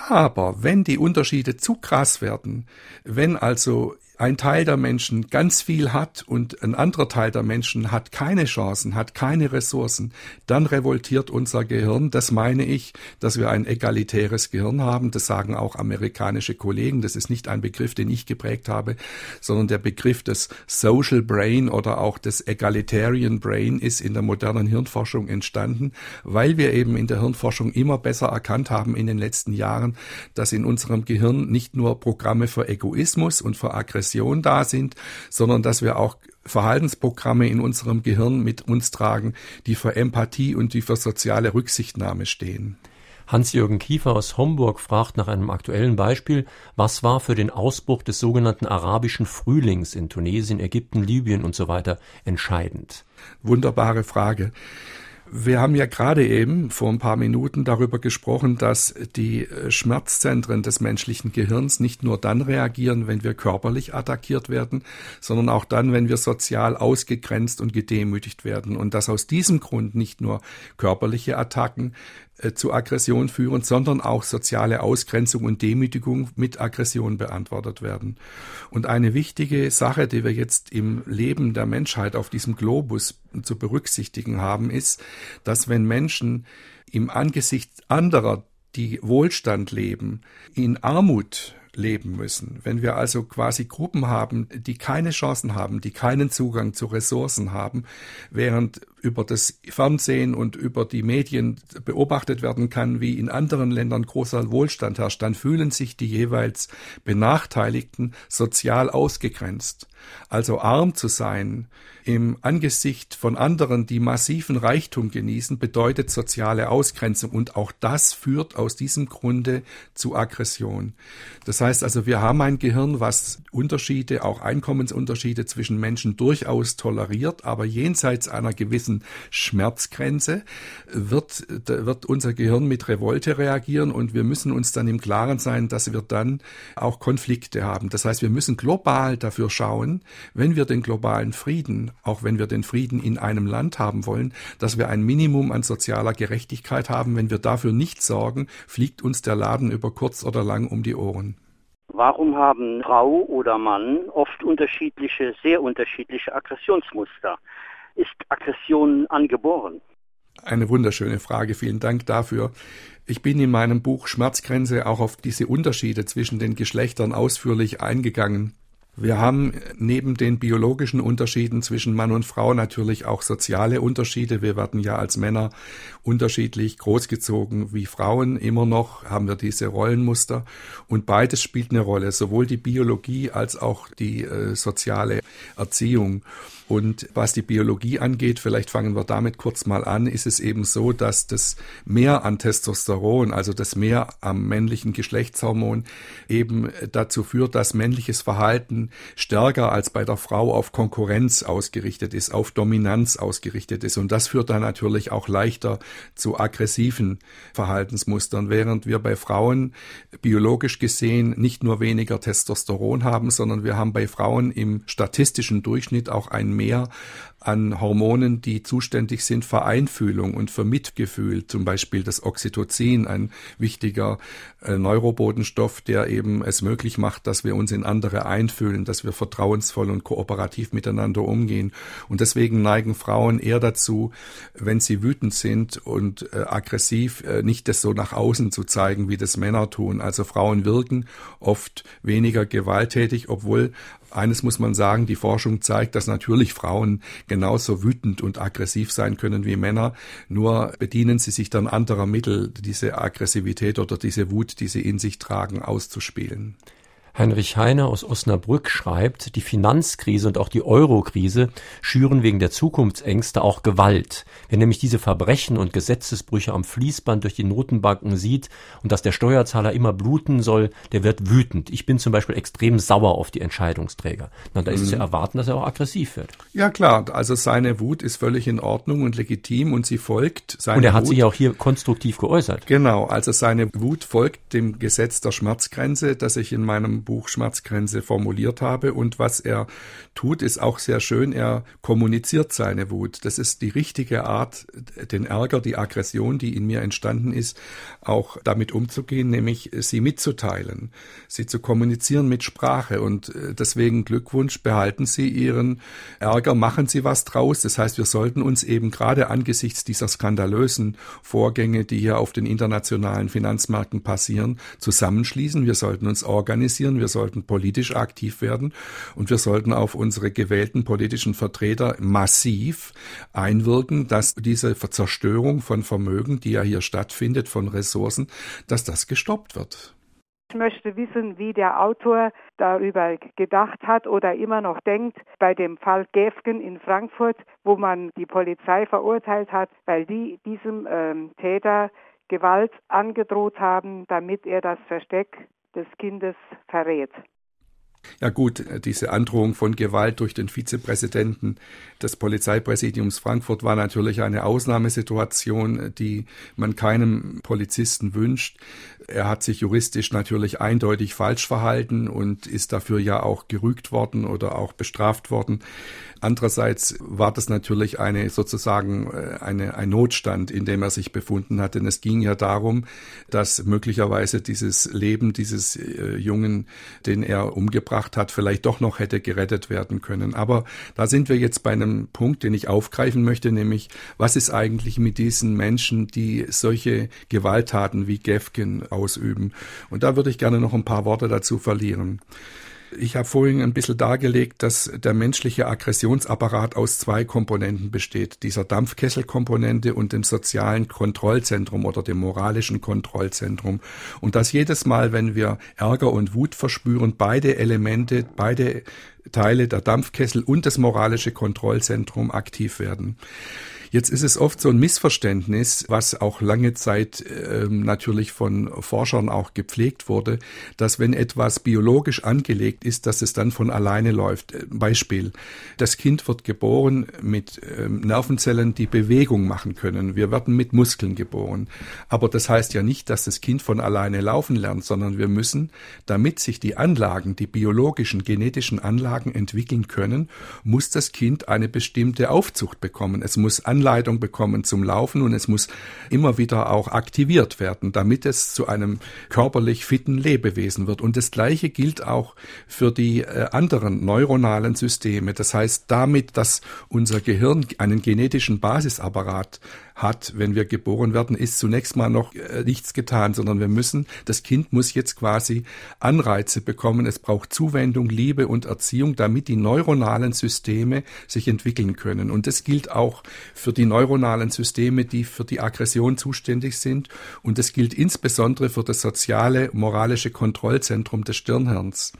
Aber wenn die Unterschiede zu krass werden, wenn also ein Teil der Menschen ganz viel hat und ein anderer Teil der Menschen hat keine Chancen, hat keine Ressourcen, dann revoltiert unser Gehirn. Das meine ich, dass wir ein egalitäres Gehirn haben. Das sagen auch amerikanische Kollegen. Das ist nicht ein Begriff, den ich geprägt habe, sondern der Begriff des Social Brain oder auch des Egalitarian Brain ist in der modernen Hirnforschung entstanden, weil wir eben in der Hirnforschung immer besser erkannt haben in den letzten Jahren, dass in unserem Gehirn nicht nur Programme für Egoismus und für Aggression Aggression da sind, sondern dass wir auch Verhaltensprogramme in unserem Gehirn mit uns tragen, die für Empathie und die für soziale Rücksichtnahme stehen. Hans-Jürgen Kiefer aus Homburg fragt nach einem aktuellen Beispiel, was war für den Ausbruch des sogenannten arabischen Frühlings in Tunesien, Ägypten, Libyen und so weiter entscheidend? Wunderbare Frage. Wir haben ja gerade eben vor ein paar Minuten darüber gesprochen, dass die äh, Schmerzzentren des menschlichen Gehirns nicht nur dann reagieren, wenn wir körperlich attackiert werden, sondern auch dann, wenn wir sozial ausgegrenzt und gedemütigt werden. Und dass aus diesem Grund nicht nur körperliche Attacken zu Aggression führen, sondern auch soziale Ausgrenzung und Demütigung mit Aggression beantwortet werden. Und eine wichtige Sache, die wir jetzt im Leben der Menschheit auf diesem Globus zu berücksichtigen haben, ist, dass wenn Menschen im Angesicht anderer, die Wohlstand leben, in Armut leben müssen. Wenn wir also quasi Gruppen haben, die keine Chancen haben, die keinen Zugang zu Ressourcen haben, während über das Fernsehen und über die Medien beobachtet werden kann, wie in anderen Ländern großer Wohlstand herrscht, dann fühlen sich die jeweils Benachteiligten sozial ausgegrenzt. Also arm zu sein im Angesicht von anderen, die massiven Reichtum genießen, bedeutet soziale Ausgrenzung und auch das führt aus diesem Grunde zu Aggression. Das heißt also, wir haben ein Gehirn, was Unterschiede, auch Einkommensunterschiede zwischen Menschen durchaus toleriert, aber jenseits einer gewissen Schmerzgrenze wird, wird unser Gehirn mit Revolte reagieren und wir müssen uns dann im Klaren sein, dass wir dann auch Konflikte haben. Das heißt, wir müssen global dafür schauen, wenn wir den globalen Frieden auch wenn wir den Frieden in einem Land haben wollen, dass wir ein Minimum an sozialer Gerechtigkeit haben. Wenn wir dafür nicht sorgen, fliegt uns der Laden über kurz oder lang um die Ohren. Warum haben Frau oder Mann oft unterschiedliche, sehr unterschiedliche Aggressionsmuster? Ist Aggression angeboren? Eine wunderschöne Frage, vielen Dank dafür. Ich bin in meinem Buch Schmerzgrenze auch auf diese Unterschiede zwischen den Geschlechtern ausführlich eingegangen. Wir haben neben den biologischen Unterschieden zwischen Mann und Frau natürlich auch soziale Unterschiede. Wir werden ja als Männer unterschiedlich großgezogen wie Frauen. Immer noch haben wir diese Rollenmuster. Und beides spielt eine Rolle, sowohl die Biologie als auch die äh, soziale Erziehung. Und was die Biologie angeht, vielleicht fangen wir damit kurz mal an, ist es eben so, dass das Mehr an Testosteron, also das Mehr am männlichen Geschlechtshormon, eben dazu führt, dass männliches Verhalten stärker als bei der Frau auf Konkurrenz ausgerichtet ist, auf Dominanz ausgerichtet ist. Und das führt dann natürlich auch leichter zu aggressiven Verhaltensmustern, während wir bei Frauen biologisch gesehen nicht nur weniger Testosteron haben, sondern wir haben bei Frauen im statistischen Durchschnitt auch ein mehr an Hormonen, die zuständig sind für Einfühlung und für Mitgefühl, zum Beispiel das Oxytocin, ein wichtiger äh, Neurobotenstoff, der eben es möglich macht, dass wir uns in andere einfühlen, dass wir vertrauensvoll und kooperativ miteinander umgehen. Und deswegen neigen Frauen eher dazu, wenn sie wütend sind und äh, aggressiv, äh, nicht das so nach außen zu zeigen, wie das Männer tun. Also Frauen wirken oft weniger gewalttätig, obwohl eines muss man sagen, die Forschung zeigt, dass natürlich Frauen genauso wütend und aggressiv sein können wie Männer, nur bedienen sie sich dann anderer Mittel, diese Aggressivität oder diese Wut, die sie in sich tragen, auszuspielen. Heinrich Heine aus Osnabrück schreibt, die Finanzkrise und auch die Eurokrise schüren wegen der Zukunftsängste auch Gewalt. Wer nämlich diese Verbrechen und Gesetzesbrüche am Fließband durch die Notenbanken sieht und dass der Steuerzahler immer bluten soll, der wird wütend. Ich bin zum Beispiel extrem sauer auf die Entscheidungsträger. Na, da ist mhm. zu erwarten, dass er auch aggressiv wird. Ja klar, also seine Wut ist völlig in Ordnung und legitim und sie folgt seiner Und er hat Wut, sich auch hier konstruktiv geäußert. Genau, also seine Wut folgt dem Gesetz der Schmerzgrenze, das ich in meinem Buch Schmerzgrenze formuliert habe. Und was er tut, ist auch sehr schön. Er kommuniziert seine Wut. Das ist die richtige Art, den Ärger, die Aggression, die in mir entstanden ist, auch damit umzugehen, nämlich sie mitzuteilen, sie zu kommunizieren mit Sprache. Und äh, deswegen Glückwunsch, behalten Sie Ihren Ärger, machen Sie was draus. Das heißt, wir sollten uns eben gerade angesichts dieser skandalösen Vorgänge, die hier auf den internationalen Finanzmärkten passieren, zusammenschließen. Wir sollten uns organisieren. Wir sollten politisch aktiv werden und wir sollten auf unsere gewählten politischen Vertreter massiv einwirken, dass diese Zerstörung von Vermögen, die ja hier stattfindet, von Ressourcen, dass das gestoppt wird. Ich möchte wissen, wie der Autor darüber gedacht hat oder immer noch denkt bei dem Fall Gefgen in Frankfurt, wo man die Polizei verurteilt hat, weil die diesem ähm, Täter Gewalt angedroht haben, damit er das Versteck des Kindes verrät. Ja gut, diese Androhung von Gewalt durch den Vizepräsidenten des Polizeipräsidiums Frankfurt war natürlich eine Ausnahmesituation, die man keinem Polizisten wünscht. Er hat sich juristisch natürlich eindeutig falsch verhalten und ist dafür ja auch gerügt worden oder auch bestraft worden. Andererseits war das natürlich eine sozusagen äh, eine, ein Notstand, in dem er sich befunden hat, denn es ging ja darum, dass möglicherweise dieses Leben dieses äh, Jungen, den er umgebracht hat, vielleicht doch noch hätte gerettet werden können. Aber da sind wir jetzt bei einem Punkt, den ich aufgreifen möchte, nämlich was ist eigentlich mit diesen Menschen, die solche Gewalttaten wie Gefgen ausüben? Und da würde ich gerne noch ein paar Worte dazu verlieren. Ich habe vorhin ein bisschen dargelegt, dass der menschliche Aggressionsapparat aus zwei Komponenten besteht. Dieser Dampfkesselkomponente und dem sozialen Kontrollzentrum oder dem moralischen Kontrollzentrum. Und dass jedes Mal, wenn wir Ärger und Wut verspüren, beide Elemente, beide Teile der Dampfkessel und das moralische Kontrollzentrum aktiv werden. Jetzt ist es oft so ein Missverständnis, was auch lange Zeit ähm, natürlich von Forschern auch gepflegt wurde, dass wenn etwas biologisch angelegt ist, dass es dann von alleine läuft. Äh, Beispiel. Das Kind wird geboren mit ähm, Nervenzellen, die Bewegung machen können. Wir werden mit Muskeln geboren. Aber das heißt ja nicht, dass das Kind von alleine laufen lernt, sondern wir müssen, damit sich die Anlagen, die biologischen, genetischen Anlagen entwickeln können, muss das Kind eine bestimmte Aufzucht bekommen. Es muss Anlagen Anleitung bekommen zum Laufen und es muss immer wieder auch aktiviert werden, damit es zu einem körperlich fitten Lebewesen wird. Und das Gleiche gilt auch für die äh, anderen neuronalen Systeme. Das heißt, damit, dass unser Gehirn einen genetischen Basisapparat hat, wenn wir geboren werden, ist zunächst mal noch äh, nichts getan, sondern wir müssen, das Kind muss jetzt quasi Anreize bekommen. Es braucht Zuwendung, Liebe und Erziehung, damit die neuronalen Systeme sich entwickeln können. Und das gilt auch für die neuronalen Systeme, die für die Aggression zuständig sind. Und das gilt insbesondere für das soziale, moralische Kontrollzentrum des Stirnhirns.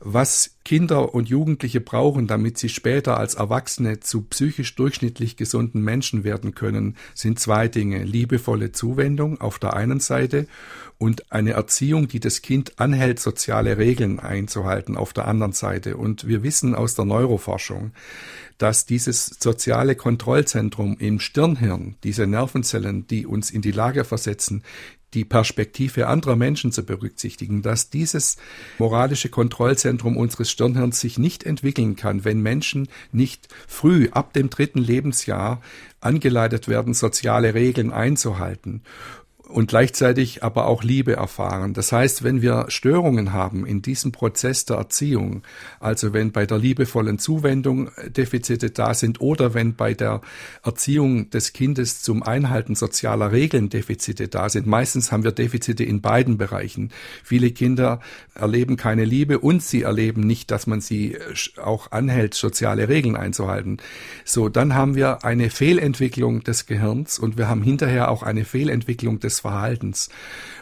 Was Kinder und Jugendliche brauchen, damit sie später als Erwachsene zu psychisch durchschnittlich gesunden Menschen werden können, sind zwei Dinge. Liebevolle Zuwendung auf der einen Seite und eine Erziehung, die das Kind anhält, soziale Regeln einzuhalten auf der anderen Seite. Und wir wissen aus der Neuroforschung, dass dieses soziale Kontrollzentrum im Stirnhirn, diese Nervenzellen, die uns in die Lage versetzen, die Perspektive anderer Menschen zu berücksichtigen, dass dieses moralische Kontrollzentrum unseres Stirnhirns sich nicht entwickeln kann, wenn Menschen nicht früh ab dem dritten Lebensjahr angeleitet werden, soziale Regeln einzuhalten und gleichzeitig aber auch Liebe erfahren. Das heißt, wenn wir Störungen haben in diesem Prozess der Erziehung, also wenn bei der liebevollen Zuwendung Defizite da sind oder wenn bei der Erziehung des Kindes zum Einhalten sozialer Regeln Defizite da sind, meistens haben wir Defizite in beiden Bereichen. Viele Kinder erleben keine Liebe und sie erleben nicht, dass man sie auch anhält, soziale Regeln einzuhalten. So, dann haben wir eine Fehlentwicklung des Gehirns und wir haben hinterher auch eine Fehlentwicklung des des Verhaltens.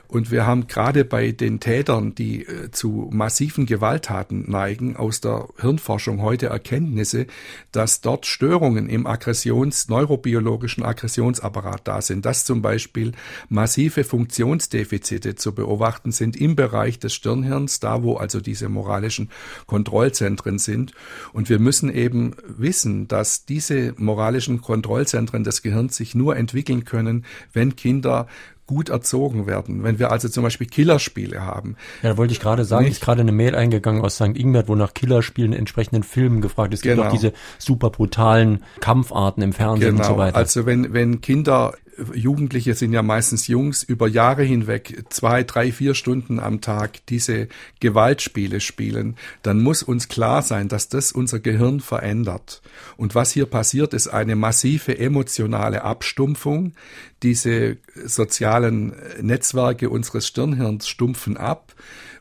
Und wir haben gerade bei den Tätern, die äh, zu massiven Gewalttaten neigen, aus der Hirnforschung heute Erkenntnisse, dass dort Störungen im Aggressions-, neurobiologischen Aggressionsapparat da sind, dass zum Beispiel massive Funktionsdefizite zu beobachten sind im Bereich des Stirnhirns, da wo also diese moralischen Kontrollzentren sind. Und wir müssen eben wissen, dass diese moralischen Kontrollzentren des Gehirns sich nur entwickeln können, wenn Kinder gut erzogen werden. Wenn wir also zum Beispiel Killerspiele haben. Ja, da wollte ich gerade sagen, nicht? ist gerade eine Mail eingegangen aus St. Ingbert, wo nach Killerspielen in entsprechenden Filmen gefragt ist. Es gibt genau. auch diese super brutalen Kampfarten im Fernsehen genau. und so weiter. Also wenn, wenn Kinder Jugendliche sind ja meistens Jungs, über Jahre hinweg zwei, drei, vier Stunden am Tag diese Gewaltspiele spielen, dann muss uns klar sein, dass das unser Gehirn verändert. Und was hier passiert, ist eine massive emotionale Abstumpfung. Diese sozialen Netzwerke unseres Stirnhirns stumpfen ab.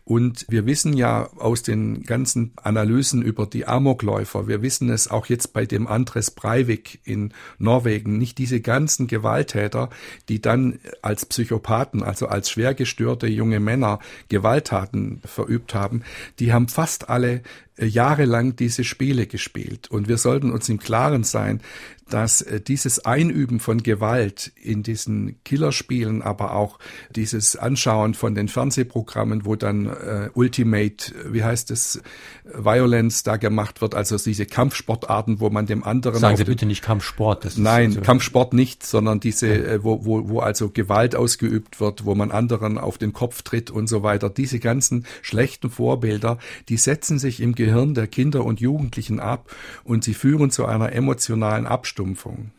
Und wir wissen ja aus den ganzen Analysen über die Amokläufer, wir wissen es auch jetzt bei dem Andres Breivik in Norwegen, nicht diese ganzen Gewalttäter, die dann als Psychopathen, also als schwergestörte junge Männer Gewalttaten verübt haben, die haben fast alle jahrelang diese Spiele gespielt. Und wir sollten uns im Klaren sein, dass äh, dieses Einüben von Gewalt in diesen Killerspielen, aber auch dieses Anschauen von den Fernsehprogrammen, wo dann äh, Ultimate, wie heißt es, Violence da gemacht wird, also diese Kampfsportarten, wo man dem anderen. Sagen Sie bitte nicht Kampfsport. Das nein, also Kampfsport nicht, sondern diese, äh, wo, wo, wo also Gewalt ausgeübt wird, wo man anderen auf den Kopf tritt und so weiter. Diese ganzen schlechten Vorbilder, die setzen sich im Gehirn der Kinder und Jugendlichen ab und sie führen zu einer emotionalen Abstumpfung.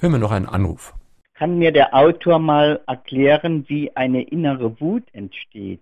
Hören wir noch einen Anruf. Kann mir der Autor mal erklären, wie eine innere Wut entsteht?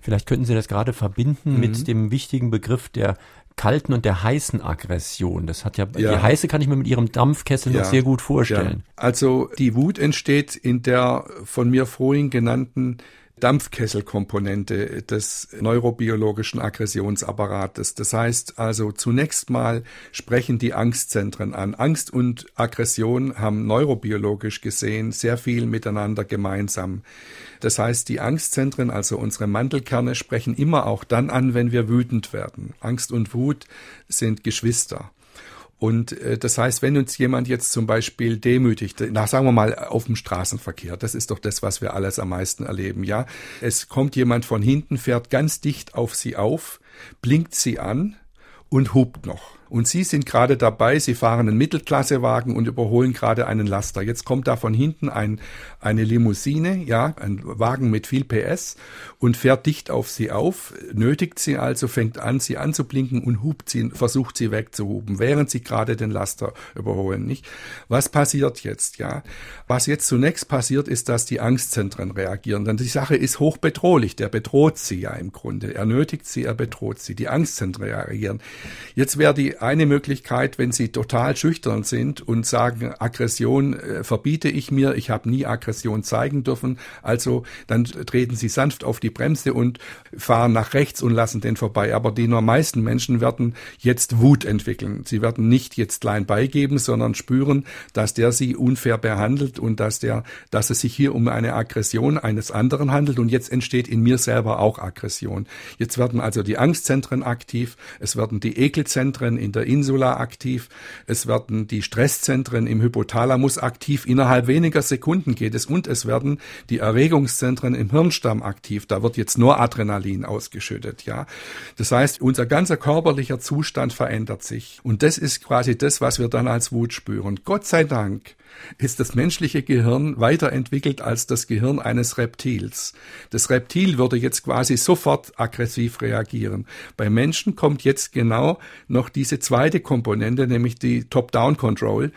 Vielleicht könnten Sie das gerade verbinden mhm. mit dem wichtigen Begriff der kalten und der heißen Aggression. Das hat ja, ja. die heiße kann ich mir mit ihrem Dampfkessel ja. noch sehr gut vorstellen. Ja. Also die Wut entsteht in der von mir vorhin genannten Dampfkesselkomponente des neurobiologischen Aggressionsapparates. Das heißt also zunächst mal sprechen die Angstzentren an. Angst und Aggression haben neurobiologisch gesehen sehr viel miteinander gemeinsam. Das heißt, die Angstzentren, also unsere Mandelkerne, sprechen immer auch dann an, wenn wir wütend werden. Angst und Wut sind Geschwister. Und äh, das heißt, wenn uns jemand jetzt zum Beispiel demütigt, na sagen wir mal auf dem Straßenverkehr, das ist doch das, was wir alles am meisten erleben, ja. Es kommt jemand von hinten, fährt ganz dicht auf sie auf, blinkt sie an und hupt noch. Und Sie sind gerade dabei, Sie fahren einen Mittelklassewagen und überholen gerade einen Laster. Jetzt kommt da von hinten ein, eine Limousine, ja, ein Wagen mit viel PS und fährt dicht auf Sie auf, nötigt Sie also, fängt an, Sie anzublinken und hupt Sie, versucht Sie wegzuhuben, während Sie gerade den Laster überholen, nicht? Was passiert jetzt, ja? Was jetzt zunächst passiert, ist, dass die Angstzentren reagieren. Denn die Sache ist hochbedrohlich. Der bedroht Sie ja im Grunde. Er nötigt Sie, er bedroht Sie. Die Angstzentren reagieren. Jetzt wäre die eine Möglichkeit, wenn Sie total schüchtern sind und sagen, Aggression äh, verbiete ich mir, ich habe nie Aggression zeigen dürfen, also dann treten Sie sanft auf die Bremse und fahren nach rechts und lassen den vorbei. Aber die nur meisten Menschen werden jetzt Wut entwickeln. Sie werden nicht jetzt klein beigeben, sondern spüren, dass der sie unfair behandelt und dass der, dass es sich hier um eine Aggression eines anderen handelt und jetzt entsteht in mir selber auch Aggression. Jetzt werden also die Angstzentren aktiv, es werden die Ekelzentren in der Insula aktiv, es werden die Stresszentren im Hypothalamus aktiv. Innerhalb weniger Sekunden geht es und es werden die Erregungszentren im Hirnstamm aktiv. Da wird jetzt nur Adrenalin ausgeschüttet, ja. Das heißt, unser ganzer körperlicher Zustand verändert sich. Und das ist quasi das, was wir dann als Wut spüren. Gott sei Dank ist das menschliche Gehirn weiterentwickelt als das Gehirn eines Reptils. Das Reptil würde jetzt quasi sofort aggressiv reagieren. Bei Menschen kommt jetzt genau noch diese zweite Komponente, nämlich die Top-Down-Control,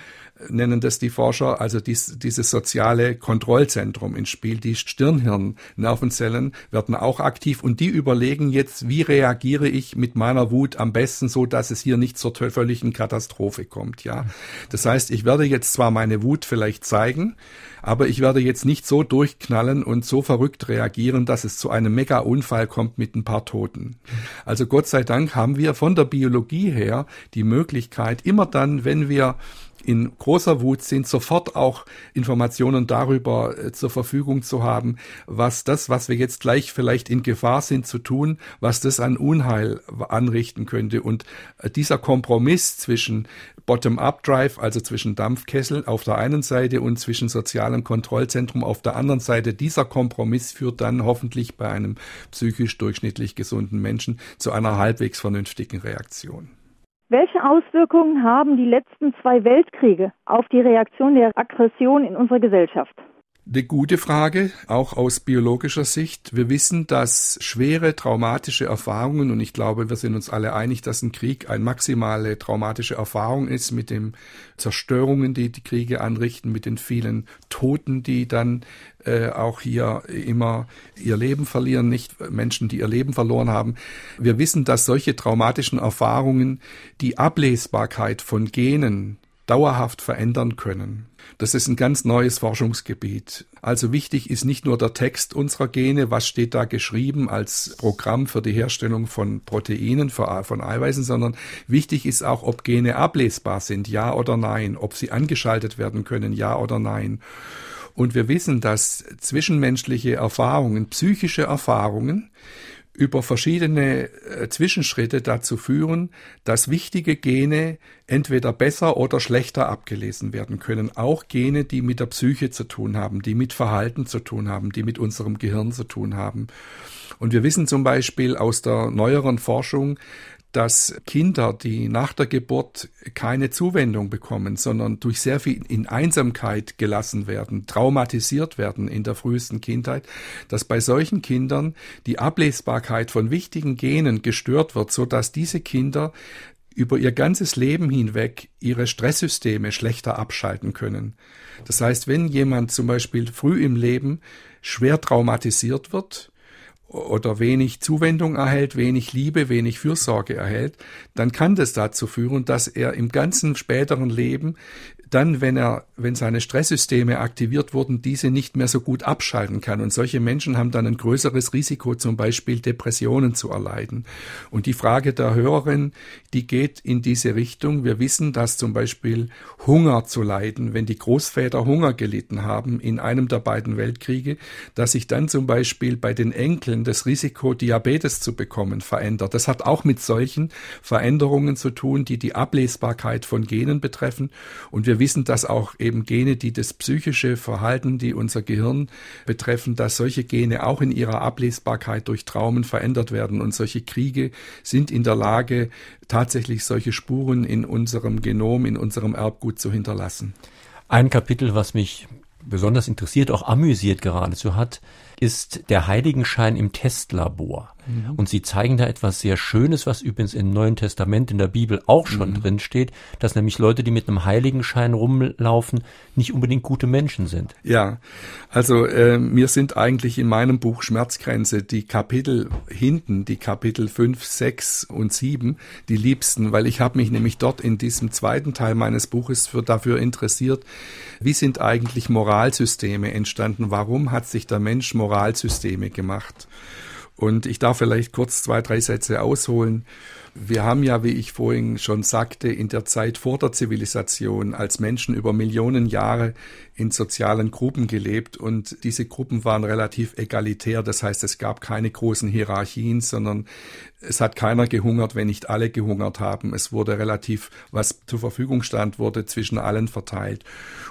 nennen das die Forscher, also dies, dieses soziale Kontrollzentrum ins Spiel. Die Stirnhirn-Nervenzellen werden auch aktiv und die überlegen jetzt, wie reagiere ich mit meiner Wut am besten so, dass es hier nicht zur völligen Katastrophe kommt, ja. Das heißt, ich werde jetzt zwar meine Wut vielleicht zeigen, aber ich werde jetzt nicht so durchknallen und so verrückt reagieren, dass es zu einem Mega-Unfall kommt mit ein paar Toten. Also Gott sei Dank haben wir von der Biologie her die Möglichkeit, immer dann, wenn wir in großer Wut sind, sofort auch Informationen darüber äh, zur Verfügung zu haben, was das, was wir jetzt gleich vielleicht in Gefahr sind zu tun, was das an Unheil anrichten könnte. Und äh, dieser Kompromiss zwischen Bottom-up-Drive, also zwischen Dampfkessel auf der einen Seite und zwischen sozialem Kontrollzentrum auf der anderen Seite, dieser Kompromiss führt dann hoffentlich bei einem psychisch durchschnittlich gesunden Menschen zu einer halbwegs vernünftigen Reaktion. Welche Auswirkungen haben die letzten zwei Weltkriege auf die Reaktion der Aggression in unserer Gesellschaft? Eine gute Frage, auch aus biologischer Sicht. Wir wissen, dass schwere traumatische Erfahrungen, und ich glaube, wir sind uns alle einig, dass ein Krieg eine maximale traumatische Erfahrung ist mit den Zerstörungen, die die Kriege anrichten, mit den vielen Toten, die dann äh, auch hier immer ihr Leben verlieren, nicht Menschen, die ihr Leben verloren haben. Wir wissen, dass solche traumatischen Erfahrungen die Ablesbarkeit von Genen dauerhaft verändern können. Das ist ein ganz neues Forschungsgebiet. Also wichtig ist nicht nur der Text unserer Gene, was steht da geschrieben als Programm für die Herstellung von Proteinen, von Eiweißen, sondern wichtig ist auch, ob Gene ablesbar sind, ja oder nein, ob sie angeschaltet werden können, ja oder nein. Und wir wissen, dass zwischenmenschliche Erfahrungen, psychische Erfahrungen, über verschiedene äh, Zwischenschritte dazu führen, dass wichtige Gene entweder besser oder schlechter abgelesen werden können. Auch Gene, die mit der Psyche zu tun haben, die mit Verhalten zu tun haben, die mit unserem Gehirn zu tun haben. Und wir wissen zum Beispiel aus der neueren Forschung, dass Kinder, die nach der Geburt keine Zuwendung bekommen, sondern durch sehr viel in Einsamkeit gelassen werden, traumatisiert werden in der frühesten Kindheit, dass bei solchen Kindern die Ablesbarkeit von wichtigen Genen gestört wird, so dass diese Kinder über ihr ganzes Leben hinweg ihre Stresssysteme schlechter abschalten können. Das heißt, wenn jemand zum Beispiel früh im Leben schwer traumatisiert wird, oder wenig Zuwendung erhält, wenig Liebe, wenig Fürsorge erhält, dann kann das dazu führen, dass er im ganzen späteren Leben dann, wenn er, wenn seine Stresssysteme aktiviert wurden, diese nicht mehr so gut abschalten kann. Und solche Menschen haben dann ein größeres Risiko, zum Beispiel Depressionen zu erleiden. Und die Frage der Hörerin, die geht in diese Richtung. Wir wissen, dass zum Beispiel Hunger zu leiden, wenn die Großväter Hunger gelitten haben in einem der beiden Weltkriege, dass sich dann zum Beispiel bei den Enkeln das Risiko, Diabetes zu bekommen, verändert. Das hat auch mit solchen Veränderungen zu tun, die die Ablesbarkeit von Genen betreffen. Und wir wissen, dass auch eben Gene, die das psychische Verhalten, die unser Gehirn betreffen, dass solche Gene auch in ihrer Ablesbarkeit durch Traumen verändert werden. Und solche Kriege sind in der Lage, tatsächlich solche Spuren in unserem Genom, in unserem Erbgut zu hinterlassen. Ein Kapitel, was mich besonders interessiert, auch amüsiert geradezu hat, ist der Heiligenschein im Testlabor. Mhm. Und sie zeigen da etwas sehr Schönes, was übrigens im Neuen Testament in der Bibel auch schon mhm. drin steht, dass nämlich Leute, die mit einem Heiligenschein rumlaufen, nicht unbedingt gute Menschen sind. Ja, also äh, mir sind eigentlich in meinem Buch Schmerzgrenze die Kapitel hinten, die Kapitel 5, 6 und 7, die liebsten, weil ich habe mich nämlich dort in diesem zweiten Teil meines Buches für, dafür interessiert, wie sind eigentlich Moralsysteme entstanden, warum hat sich der Mensch Moralsysteme gemacht. Und ich darf vielleicht kurz zwei, drei Sätze ausholen. Wir haben ja, wie ich vorhin schon sagte, in der Zeit vor der Zivilisation als Menschen über Millionen Jahre in sozialen Gruppen gelebt und diese Gruppen waren relativ egalitär. Das heißt, es gab keine großen Hierarchien, sondern es hat keiner gehungert, wenn nicht alle gehungert haben. Es wurde relativ, was zur Verfügung stand, wurde zwischen allen verteilt.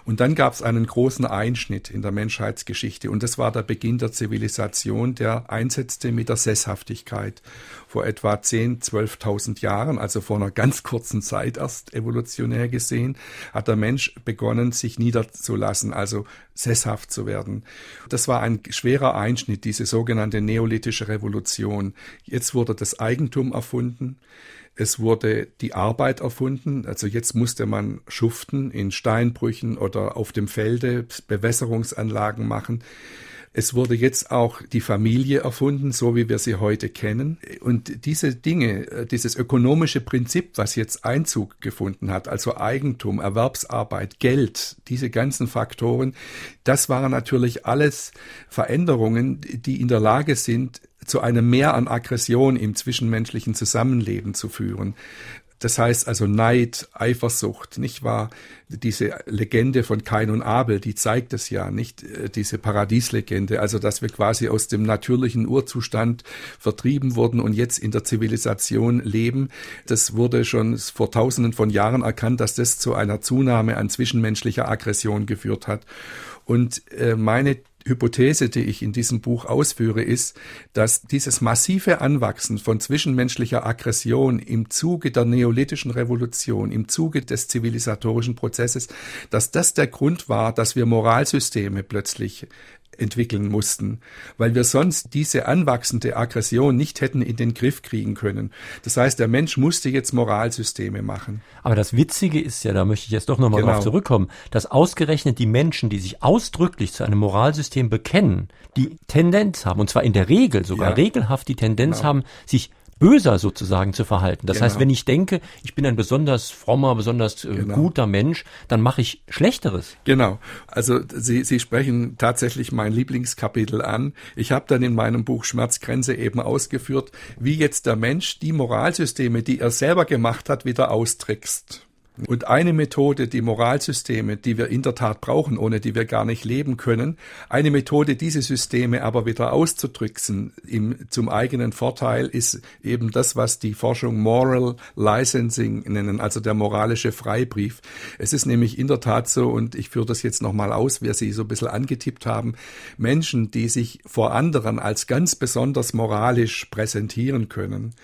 Und dann gab es einen großen Einschnitt in der Menschheitsgeschichte und das war der Beginn der Zivilisation, der einsetzte mit der Sesshaftigkeit vor etwa 10, 12.000 Jahren, also vor einer ganz kurzen Zeit erst evolutionär gesehen, hat der Mensch begonnen, sich niederzulassen, also sesshaft zu werden. Das war ein schwerer Einschnitt, diese sogenannte neolithische Revolution. Jetzt wurde das Eigentum erfunden. Es wurde die Arbeit erfunden. Also jetzt musste man schuften in Steinbrüchen oder auf dem Felde Bewässerungsanlagen machen. Es wurde jetzt auch die Familie erfunden, so wie wir sie heute kennen. Und diese Dinge, äh, dieses ökonomische Prinzip, was jetzt Einzug gefunden hat, also Eigentum, Erwerbsarbeit, Geld, diese ganzen Faktoren, das waren natürlich alles Veränderungen, die in der Lage sind, zu einem Mehr an Aggression im zwischenmenschlichen Zusammenleben zu führen. Das heißt also Neid, Eifersucht, nicht wahr? Diese Legende von Kain und Abel, die zeigt es ja, nicht äh, diese Paradieslegende, also dass wir quasi aus dem natürlichen Urzustand vertrieben wurden und jetzt in der Zivilisation leben. Das wurde schon vor tausenden von Jahren erkannt, dass das zu einer Zunahme an zwischenmenschlicher Aggression geführt hat. Und äh, meine Hypothese, die ich in diesem Buch ausführe, ist, dass dieses massive Anwachsen von zwischenmenschlicher Aggression im Zuge der neolithischen Revolution, im Zuge des zivilisatorischen Prozesses, dass das der Grund war, dass wir Moralsysteme plötzlich entwickeln mussten, weil wir sonst diese anwachsende Aggression nicht hätten in den Griff kriegen können. Das heißt, der Mensch musste jetzt Moralsysteme machen. Aber das Witzige ist ja, da möchte ich jetzt doch nochmal genau. drauf zurückkommen, dass ausgerechnet die Menschen, die sich ausdrücklich zu einem Moralsystem bekennen, die Tendenz haben, und zwar in der Regel sogar ja. regelhaft die Tendenz genau. haben, sich böser sozusagen zu verhalten. Das genau. heißt, wenn ich denke, ich bin ein besonders frommer, besonders äh, genau. guter Mensch, dann mache ich Schlechteres. Genau. Also Sie, Sie sprechen tatsächlich mein Lieblingskapitel an. Ich habe dann in meinem Buch Schmerzgrenze eben ausgeführt, wie jetzt der Mensch die Moralsysteme, die er selber gemacht hat, wieder austrickst. Und eine Methode, die Moralsysteme, die wir in der Tat brauchen, ohne die wir gar nicht leben können, eine Methode, diese Systeme aber wieder auszudrücken im, zum eigenen Vorteil, ist eben das, was die Forschung Moral Licensing nennen, also der moralische Freibrief. Es ist nämlich in der Tat so, und ich führe das jetzt nochmal aus, wer Sie so ein bisschen angetippt haben, Menschen, die sich vor anderen als ganz besonders moralisch präsentieren können,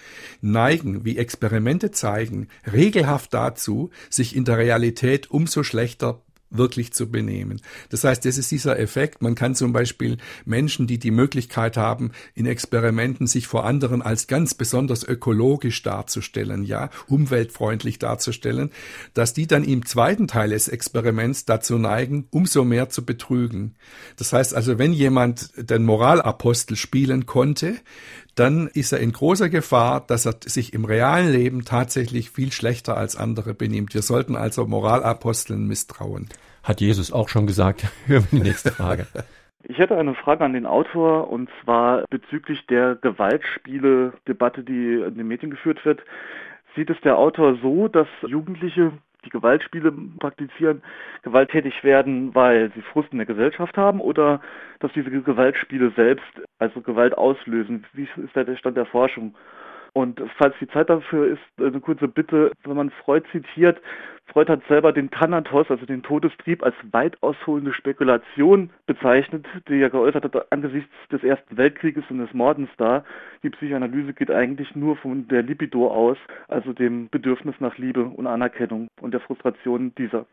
neigen, wie Experimente zeigen, regelhaft dazu, sich in der Realität umso schlechter wirklich zu benehmen. Das heißt, das ist dieser Effekt. Man kann zum Beispiel Menschen, die die Möglichkeit haben, in Experimenten sich vor anderen als ganz besonders ökologisch darzustellen, ja, umweltfreundlich darzustellen, dass die dann im zweiten Teil des Experiments dazu neigen, umso mehr zu betrügen. Das heißt also, wenn jemand den Moralapostel spielen konnte, dann ist er in großer Gefahr, dass er sich im realen Leben tatsächlich viel schlechter als andere benimmt. Wir sollten also Moralaposteln misstrauen. Hat Jesus auch schon gesagt. Hören wir die nächste Frage. Ich hätte eine Frage an den Autor und zwar bezüglich der Gewaltspiele-Debatte, die in den Medien geführt wird. Sieht es der Autor so, dass Jugendliche die Gewaltspiele praktizieren, gewalttätig werden, weil sie Frust in der Gesellschaft haben oder dass diese Gewaltspiele selbst also Gewalt auslösen? Wie ist da der Stand der Forschung? Und falls die Zeit dafür ist, eine kurze Bitte, wenn man Freud zitiert, Freud hat selber den Thanatos, also den Todestrieb, als weit ausholende Spekulation bezeichnet, die er geäußert hat angesichts des Ersten Weltkrieges und des Mordens da. Die Psychoanalyse geht eigentlich nur von der Libido aus, also dem Bedürfnis nach Liebe und Anerkennung und der Frustration dieser.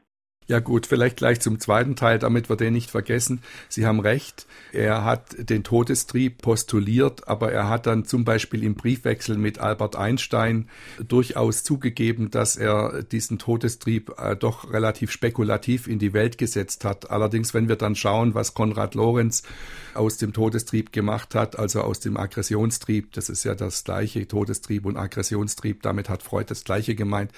Ja gut, vielleicht gleich zum zweiten Teil, damit wir den nicht vergessen. Sie haben recht, er hat den Todestrieb postuliert, aber er hat dann zum Beispiel im Briefwechsel mit Albert Einstein durchaus zugegeben, dass er diesen Todestrieb äh, doch relativ spekulativ in die Welt gesetzt hat. Allerdings, wenn wir dann schauen, was Konrad Lorenz aus dem Todestrieb gemacht hat, also aus dem Aggressionstrieb, das ist ja das gleiche, Todestrieb und Aggressionstrieb, damit hat Freud das gleiche gemeint.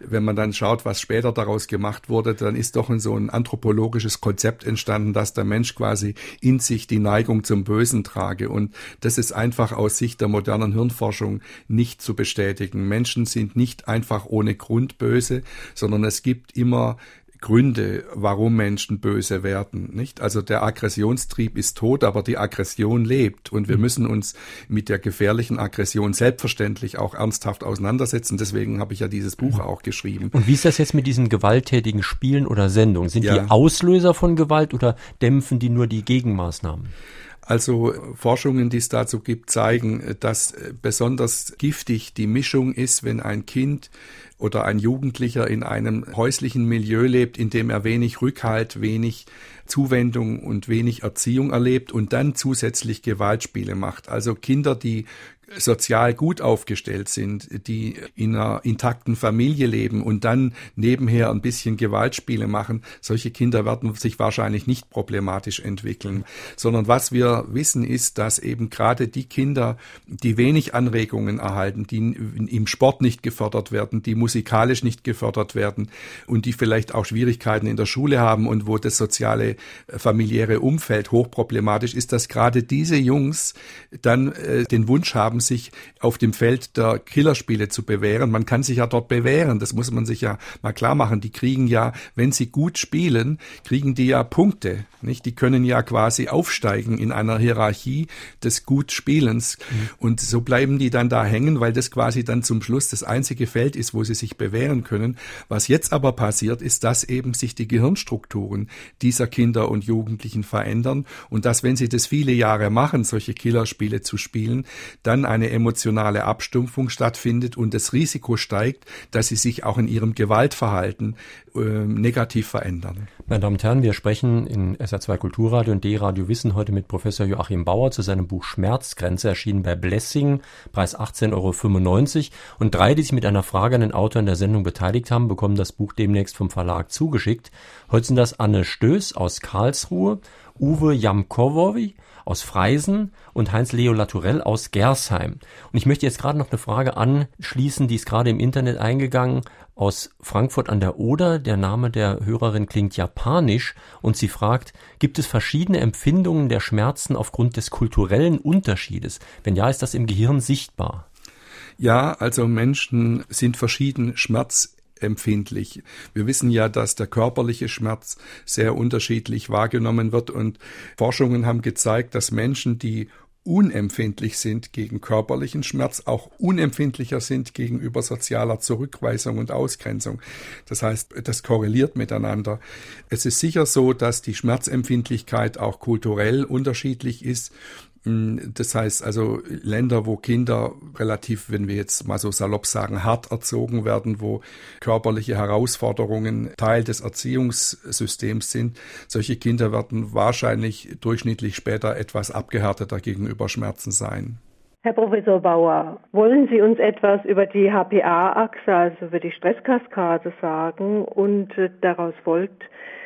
Wenn man dann schaut, was später daraus gemacht wurde, dann ist doch so ein anthropologisches Konzept entstanden, dass der Mensch quasi in sich die Neigung zum Bösen trage. Und das ist einfach aus Sicht der modernen Hirnforschung nicht zu bestätigen. Menschen sind nicht einfach ohne Grund böse, sondern es gibt immer Gründe, warum Menschen böse werden, nicht? Also der Aggressionstrieb ist tot, aber die Aggression lebt und wir mhm. müssen uns mit der gefährlichen Aggression selbstverständlich auch ernsthaft auseinandersetzen. Deswegen habe ich ja dieses Buch mhm. auch geschrieben. Und wie ist das jetzt mit diesen gewalttätigen Spielen oder Sendungen? Sind ja. die Auslöser von Gewalt oder dämpfen die nur die Gegenmaßnahmen? Also Forschungen, die es dazu gibt, zeigen, dass besonders giftig die Mischung ist, wenn ein Kind oder ein Jugendlicher in einem häuslichen Milieu lebt, in dem er wenig Rückhalt, wenig Zuwendung und wenig Erziehung erlebt und dann zusätzlich Gewaltspiele macht. Also Kinder, die sozial gut aufgestellt sind, die in einer intakten Familie leben und dann nebenher ein bisschen Gewaltspiele machen, solche Kinder werden sich wahrscheinlich nicht problematisch entwickeln, sondern was wir wissen ist, dass eben gerade die Kinder, die wenig Anregungen erhalten, die im Sport nicht gefördert werden, die musikalisch nicht gefördert werden und die vielleicht auch Schwierigkeiten in der Schule haben und wo das soziale äh, familiäre Umfeld hochproblematisch ist, dass gerade diese Jungs dann äh, den Wunsch haben, haben, sich auf dem Feld der Killerspiele zu bewähren. Man kann sich ja dort bewähren, das muss man sich ja mal klar machen. Die kriegen ja, wenn sie gut spielen, kriegen die ja Punkte, nicht? Die können ja quasi aufsteigen in einer Hierarchie des Gutspielens. Mhm. Und so bleiben die dann da hängen, weil das quasi dann zum Schluss das einzige Feld ist, wo sie sich bewähren können. Was jetzt aber passiert, ist, dass eben sich die Gehirnstrukturen dieser Kinder und Jugendlichen verändern und dass, wenn sie das viele Jahre machen, solche Killerspiele zu spielen, dann eine emotionale Abstumpfung stattfindet und das Risiko steigt, dass sie sich auch in ihrem Gewaltverhalten äh, negativ verändern. Meine Damen und Herren, wir sprechen in SR2 Kulturradio und D-Radio Wissen heute mit Professor Joachim Bauer zu seinem Buch Schmerzgrenze, erschienen bei Blessing, Preis 18,95 Euro. Und drei, die sich mit einer Frage an den Autor in der Sendung beteiligt haben, bekommen das Buch demnächst vom Verlag zugeschickt. Heute sind das Anne Stöß aus Karlsruhe, Uwe Jamkowowi aus Freisen und Heinz-Leo Latourell aus Gersheim. Und ich möchte jetzt gerade noch eine Frage anschließen, die ist gerade im Internet eingegangen, aus Frankfurt an der Oder. Der Name der Hörerin klingt japanisch und sie fragt, gibt es verschiedene Empfindungen der Schmerzen aufgrund des kulturellen Unterschiedes? Wenn ja, ist das im Gehirn sichtbar? Ja, also Menschen sind verschieden Schmerz empfindlich. Wir wissen ja, dass der körperliche Schmerz sehr unterschiedlich wahrgenommen wird und Forschungen haben gezeigt, dass Menschen, die unempfindlich sind gegen körperlichen Schmerz, auch unempfindlicher sind gegenüber sozialer Zurückweisung und Ausgrenzung. Das heißt, das korreliert miteinander. Es ist sicher so, dass die Schmerzempfindlichkeit auch kulturell unterschiedlich ist. Mm, das heißt also Länder, wo Kinder relativ, wenn wir jetzt mal so salopp sagen, hart erzogen werden, wo körperliche Herausforderungen Teil des Erziehungssystems sind, solche Kinder werden wahrscheinlich durchschnittlich später etwas abgehärteter gegenüber Schmerzen sein. Herr Professor Bauer, wollen Sie uns etwas über die HPA-Achse, also über die Stresskaskade sagen und äh, daraus folgt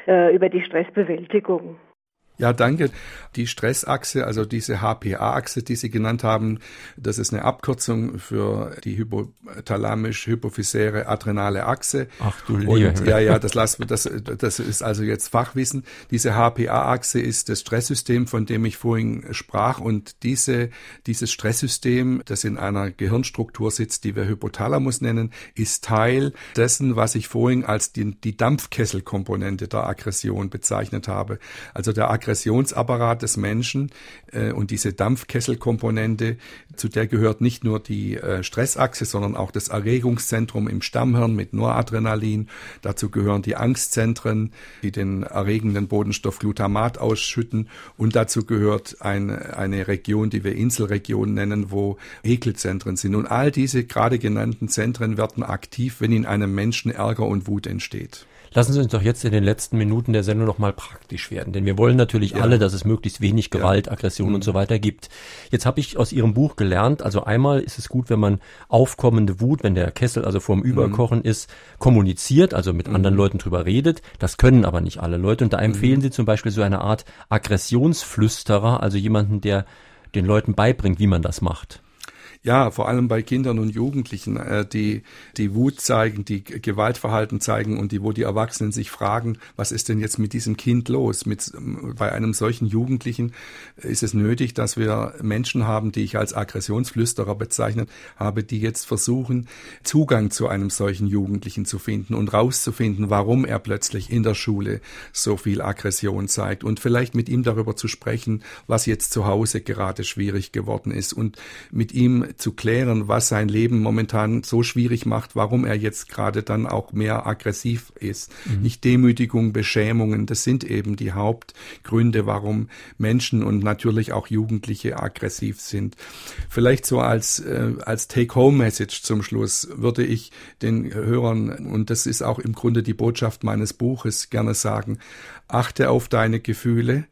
äh, über die Stressbewältigung? Ja, danke. Die Stressachse, also diese HPA-Achse, die Sie genannt haben, das ist eine Abkürzung für die hypothalamisch-hypophysäre adrenale Achse. Ach du Liebe. ja, ja, das lassen wir, das, das ist also jetzt Fachwissen. Diese HPA-Achse ist das Stresssystem, von dem ich vorhin sprach und diese, dieses Stresssystem, das in einer Gehirnstruktur sitzt, die wir Hypothalamus nennen, ist Teil dessen, was ich vorhin als die, die Dampfkesselkomponente der Aggression bezeichnet habe. Also der Aggression Aggressionsapparat des Menschen äh, und diese Dampfkesselkomponente, zu der gehört nicht nur die äh, Stressachse, sondern auch das Erregungszentrum im Stammhirn mit Noradrenalin. Dazu gehören die Angstzentren, die den erregenden Bodenstoff Glutamat ausschütten. Und dazu gehört ein, eine Region, die wir Inselregion nennen, wo Ekelzentren sind. Und all diese gerade genannten Zentren werden aktiv, wenn in einem Menschen Ärger und Wut entsteht. Lassen Sie uns doch jetzt in den letzten Minuten der Sendung noch mal praktisch werden, denn wir wollen natürlich ja. alle, dass es möglichst wenig Gewalt, ja. Aggression mhm. und so weiter gibt. Jetzt habe ich aus Ihrem Buch gelernt, also einmal ist es gut, wenn man aufkommende Wut, wenn der Kessel also vorm Überkochen mhm. ist, kommuniziert, also mit mhm. anderen Leuten drüber redet. Das können aber nicht alle Leute und da empfehlen mhm. Sie zum Beispiel so eine Art Aggressionsflüsterer, also jemanden, der den Leuten beibringt, wie man das macht. Ja, vor allem bei Kindern und Jugendlichen, äh, die die Wut zeigen, die Gewaltverhalten zeigen und die, wo die Erwachsenen sich fragen, was ist denn jetzt mit diesem Kind los? Mit, ähm, bei einem solchen Jugendlichen ist es nötig, dass wir Menschen haben, die ich als Aggressionsflüsterer bezeichnet habe, die jetzt versuchen, Zugang zu einem solchen Jugendlichen zu finden und rauszufinden, warum er plötzlich in der Schule so viel Aggression zeigt und vielleicht mit ihm darüber zu sprechen, was jetzt zu Hause gerade schwierig geworden ist und mit ihm zu klären, was sein Leben momentan so schwierig macht, warum er jetzt gerade dann auch mehr aggressiv ist. Mhm. Nicht Demütigung, Beschämungen, das sind eben die Hauptgründe, warum Menschen und natürlich auch Jugendliche aggressiv sind. Vielleicht so als, äh, als Take-Home-Message zum Schluss würde ich den Hörern, und das ist auch im Grunde die Botschaft meines Buches, gerne sagen, achte auf deine Gefühle,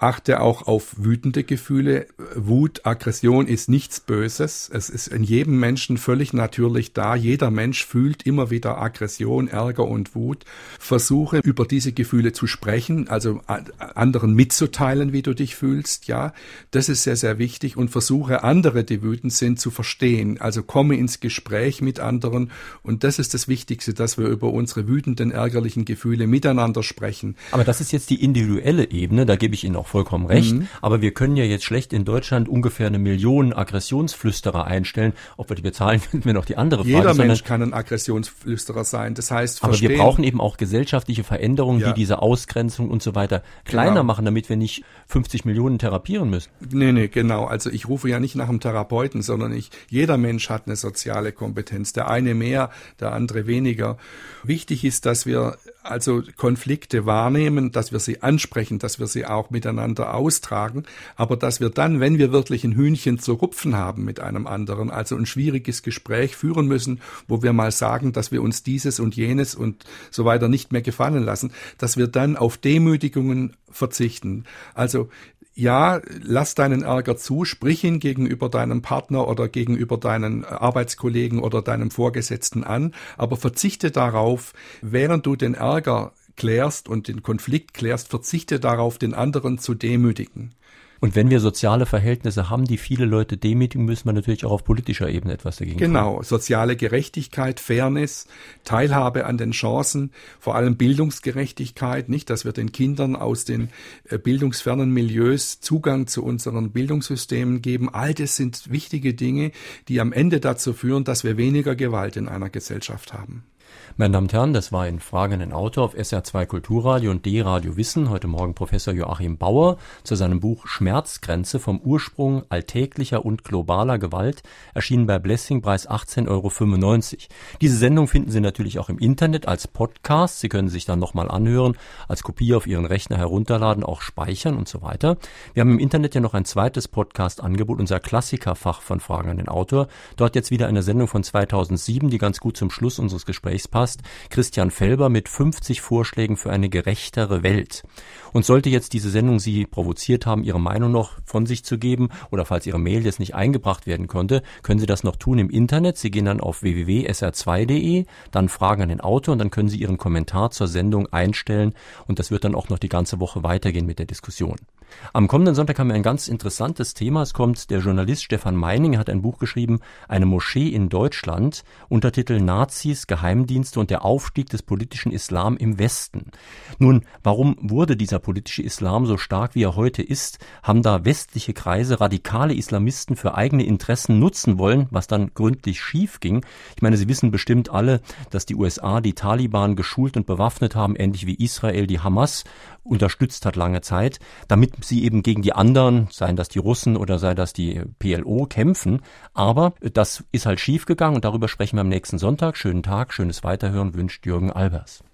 achte auch auf wütende Gefühle. Wut, Aggression ist nichts Böses. Es ist in jedem Menschen völlig natürlich da. Jeder Mensch fühlt immer wieder Aggression, Ärger und Wut. Versuche über diese Gefühle zu sprechen, also anderen mitzuteilen, wie du dich fühlst. Ja, das ist sehr, sehr wichtig und versuche andere, die wütend sind, zu verstehen. Also komme ins Gespräch mit anderen und das ist das Wichtigste, dass wir über unsere wütenden, ärgerlichen Gefühle miteinander sprechen. Aber das ist jetzt die individuelle Ebene. Da gebe ich Ihnen auch vollkommen recht. Mhm. Aber wir können ja jetzt schlecht in Deutschland ungefähr eine Million Aggressionsflüsterer einstellen. Ob wir die bezahlen, finden wir noch die andere Frage. Jeder Mensch kann ein Aggressionsflüsterer sein. Das heißt, aber wir brauchen eben auch gesellschaftliche Veränderungen, ja. die diese Ausgrenzung und so weiter kleiner genau. machen, damit wir nicht 50 Millionen therapieren müssen. Nee, nee, genau. Also ich rufe ja nicht nach einem Therapeuten, sondern ich, jeder Mensch hat eine soziale Kompetenz. Der eine mehr, der andere weniger. Wichtig ist, dass wir also Konflikte wahrnehmen, dass wir sie ansprechen, dass wir sie auch miteinander austragen, aber dass wir dann, wenn wir wirklich ein Hühnchen zu rupfen haben mit einem anderen, also ein schwieriges Gespräch führen müssen, wo wir mal sagen, dass wir uns dieses und jenes und so weiter nicht mehr gefallen lassen, dass wir dann auf Demütigungen verzichten. Also ja, lass deinen Ärger zu, sprich ihn gegenüber deinem Partner oder gegenüber deinen Arbeitskollegen oder deinem Vorgesetzten an, aber verzichte darauf, während du den Ärger klärst und den Konflikt klärst, verzichte darauf, den anderen zu demütigen. Und wenn wir soziale Verhältnisse haben, die viele Leute demütigen, müssen wir natürlich auch auf politischer Ebene etwas dagegen tun. Genau, soziale Gerechtigkeit, Fairness, Teilhabe an den Chancen, vor allem Bildungsgerechtigkeit, nicht, dass wir den Kindern aus den äh, bildungsfernen Milieus Zugang zu unseren Bildungssystemen geben. All das sind wichtige Dinge, die am Ende dazu führen, dass wir weniger Gewalt in einer Gesellschaft haben. Meine Damen und Herren, das war in Fragen den Autor auf SR2 Kulturradio und D-Radio Wissen. Heute Morgen Professor Joachim Bauer zu seinem Buch Schmerzgrenze vom Ursprung alltäglicher und globaler Gewalt, erschienen bei Blessing, Preis 18,95 Euro. Diese Sendung finden Sie natürlich auch im Internet als Podcast. Sie können sich dann nochmal anhören, als Kopie auf Ihren Rechner herunterladen, auch speichern und so weiter. Wir haben im Internet ja noch ein zweites Podcast-Angebot, unser Klassikerfach von Fragen an den Autor. Dort jetzt wieder eine Sendung von 2007, die ganz gut zum Schluss unseres Gesprächs passt zusammengefasst Christian Felber mit 50 Vorschlägen für eine gerechtere Welt. Und sollte jetzt diese Sendung Sie provoziert haben, Ihre Meinung noch von sich zu geben oder falls Ihre Mail jetzt nicht eingebracht werden konnte, können Sie das noch tun im Internet. Sie gehen dann auf www.sr2.de, dann Fragen an den Autor und dann können Sie Ihren Kommentar zur Sendung einstellen und das wird dann auch noch die ganze Woche weitergehen mit der Diskussion. Am kommenden Sonntag haben wir ein ganz interessantes Thema. Es kommt der Journalist Stefan Meining, hat ein Buch geschrieben, eine Moschee in Deutschland, Untertitel Nazis, Geheimdienste und der Aufstieg des politischen Islam im Westen. Nun, warum wurde dieser politische Islam so stark, wie er heute ist? Haben da westliche Kreise radikale Islamisten für eigene Interessen nutzen wollen, was dann gründlich schief ging? Ich meine, Sie wissen bestimmt alle, dass die USA die Taliban geschult und bewaffnet haben, ähnlich wie Israel die Hamas unterstützt hat lange Zeit, damit sie eben gegen die anderen, seien das die Russen oder sei das die PLO, kämpfen. Aber das ist halt schiefgegangen und darüber sprechen wir am nächsten Sonntag. Schönen Tag, schönes Weiterhören wünscht Jürgen Albers.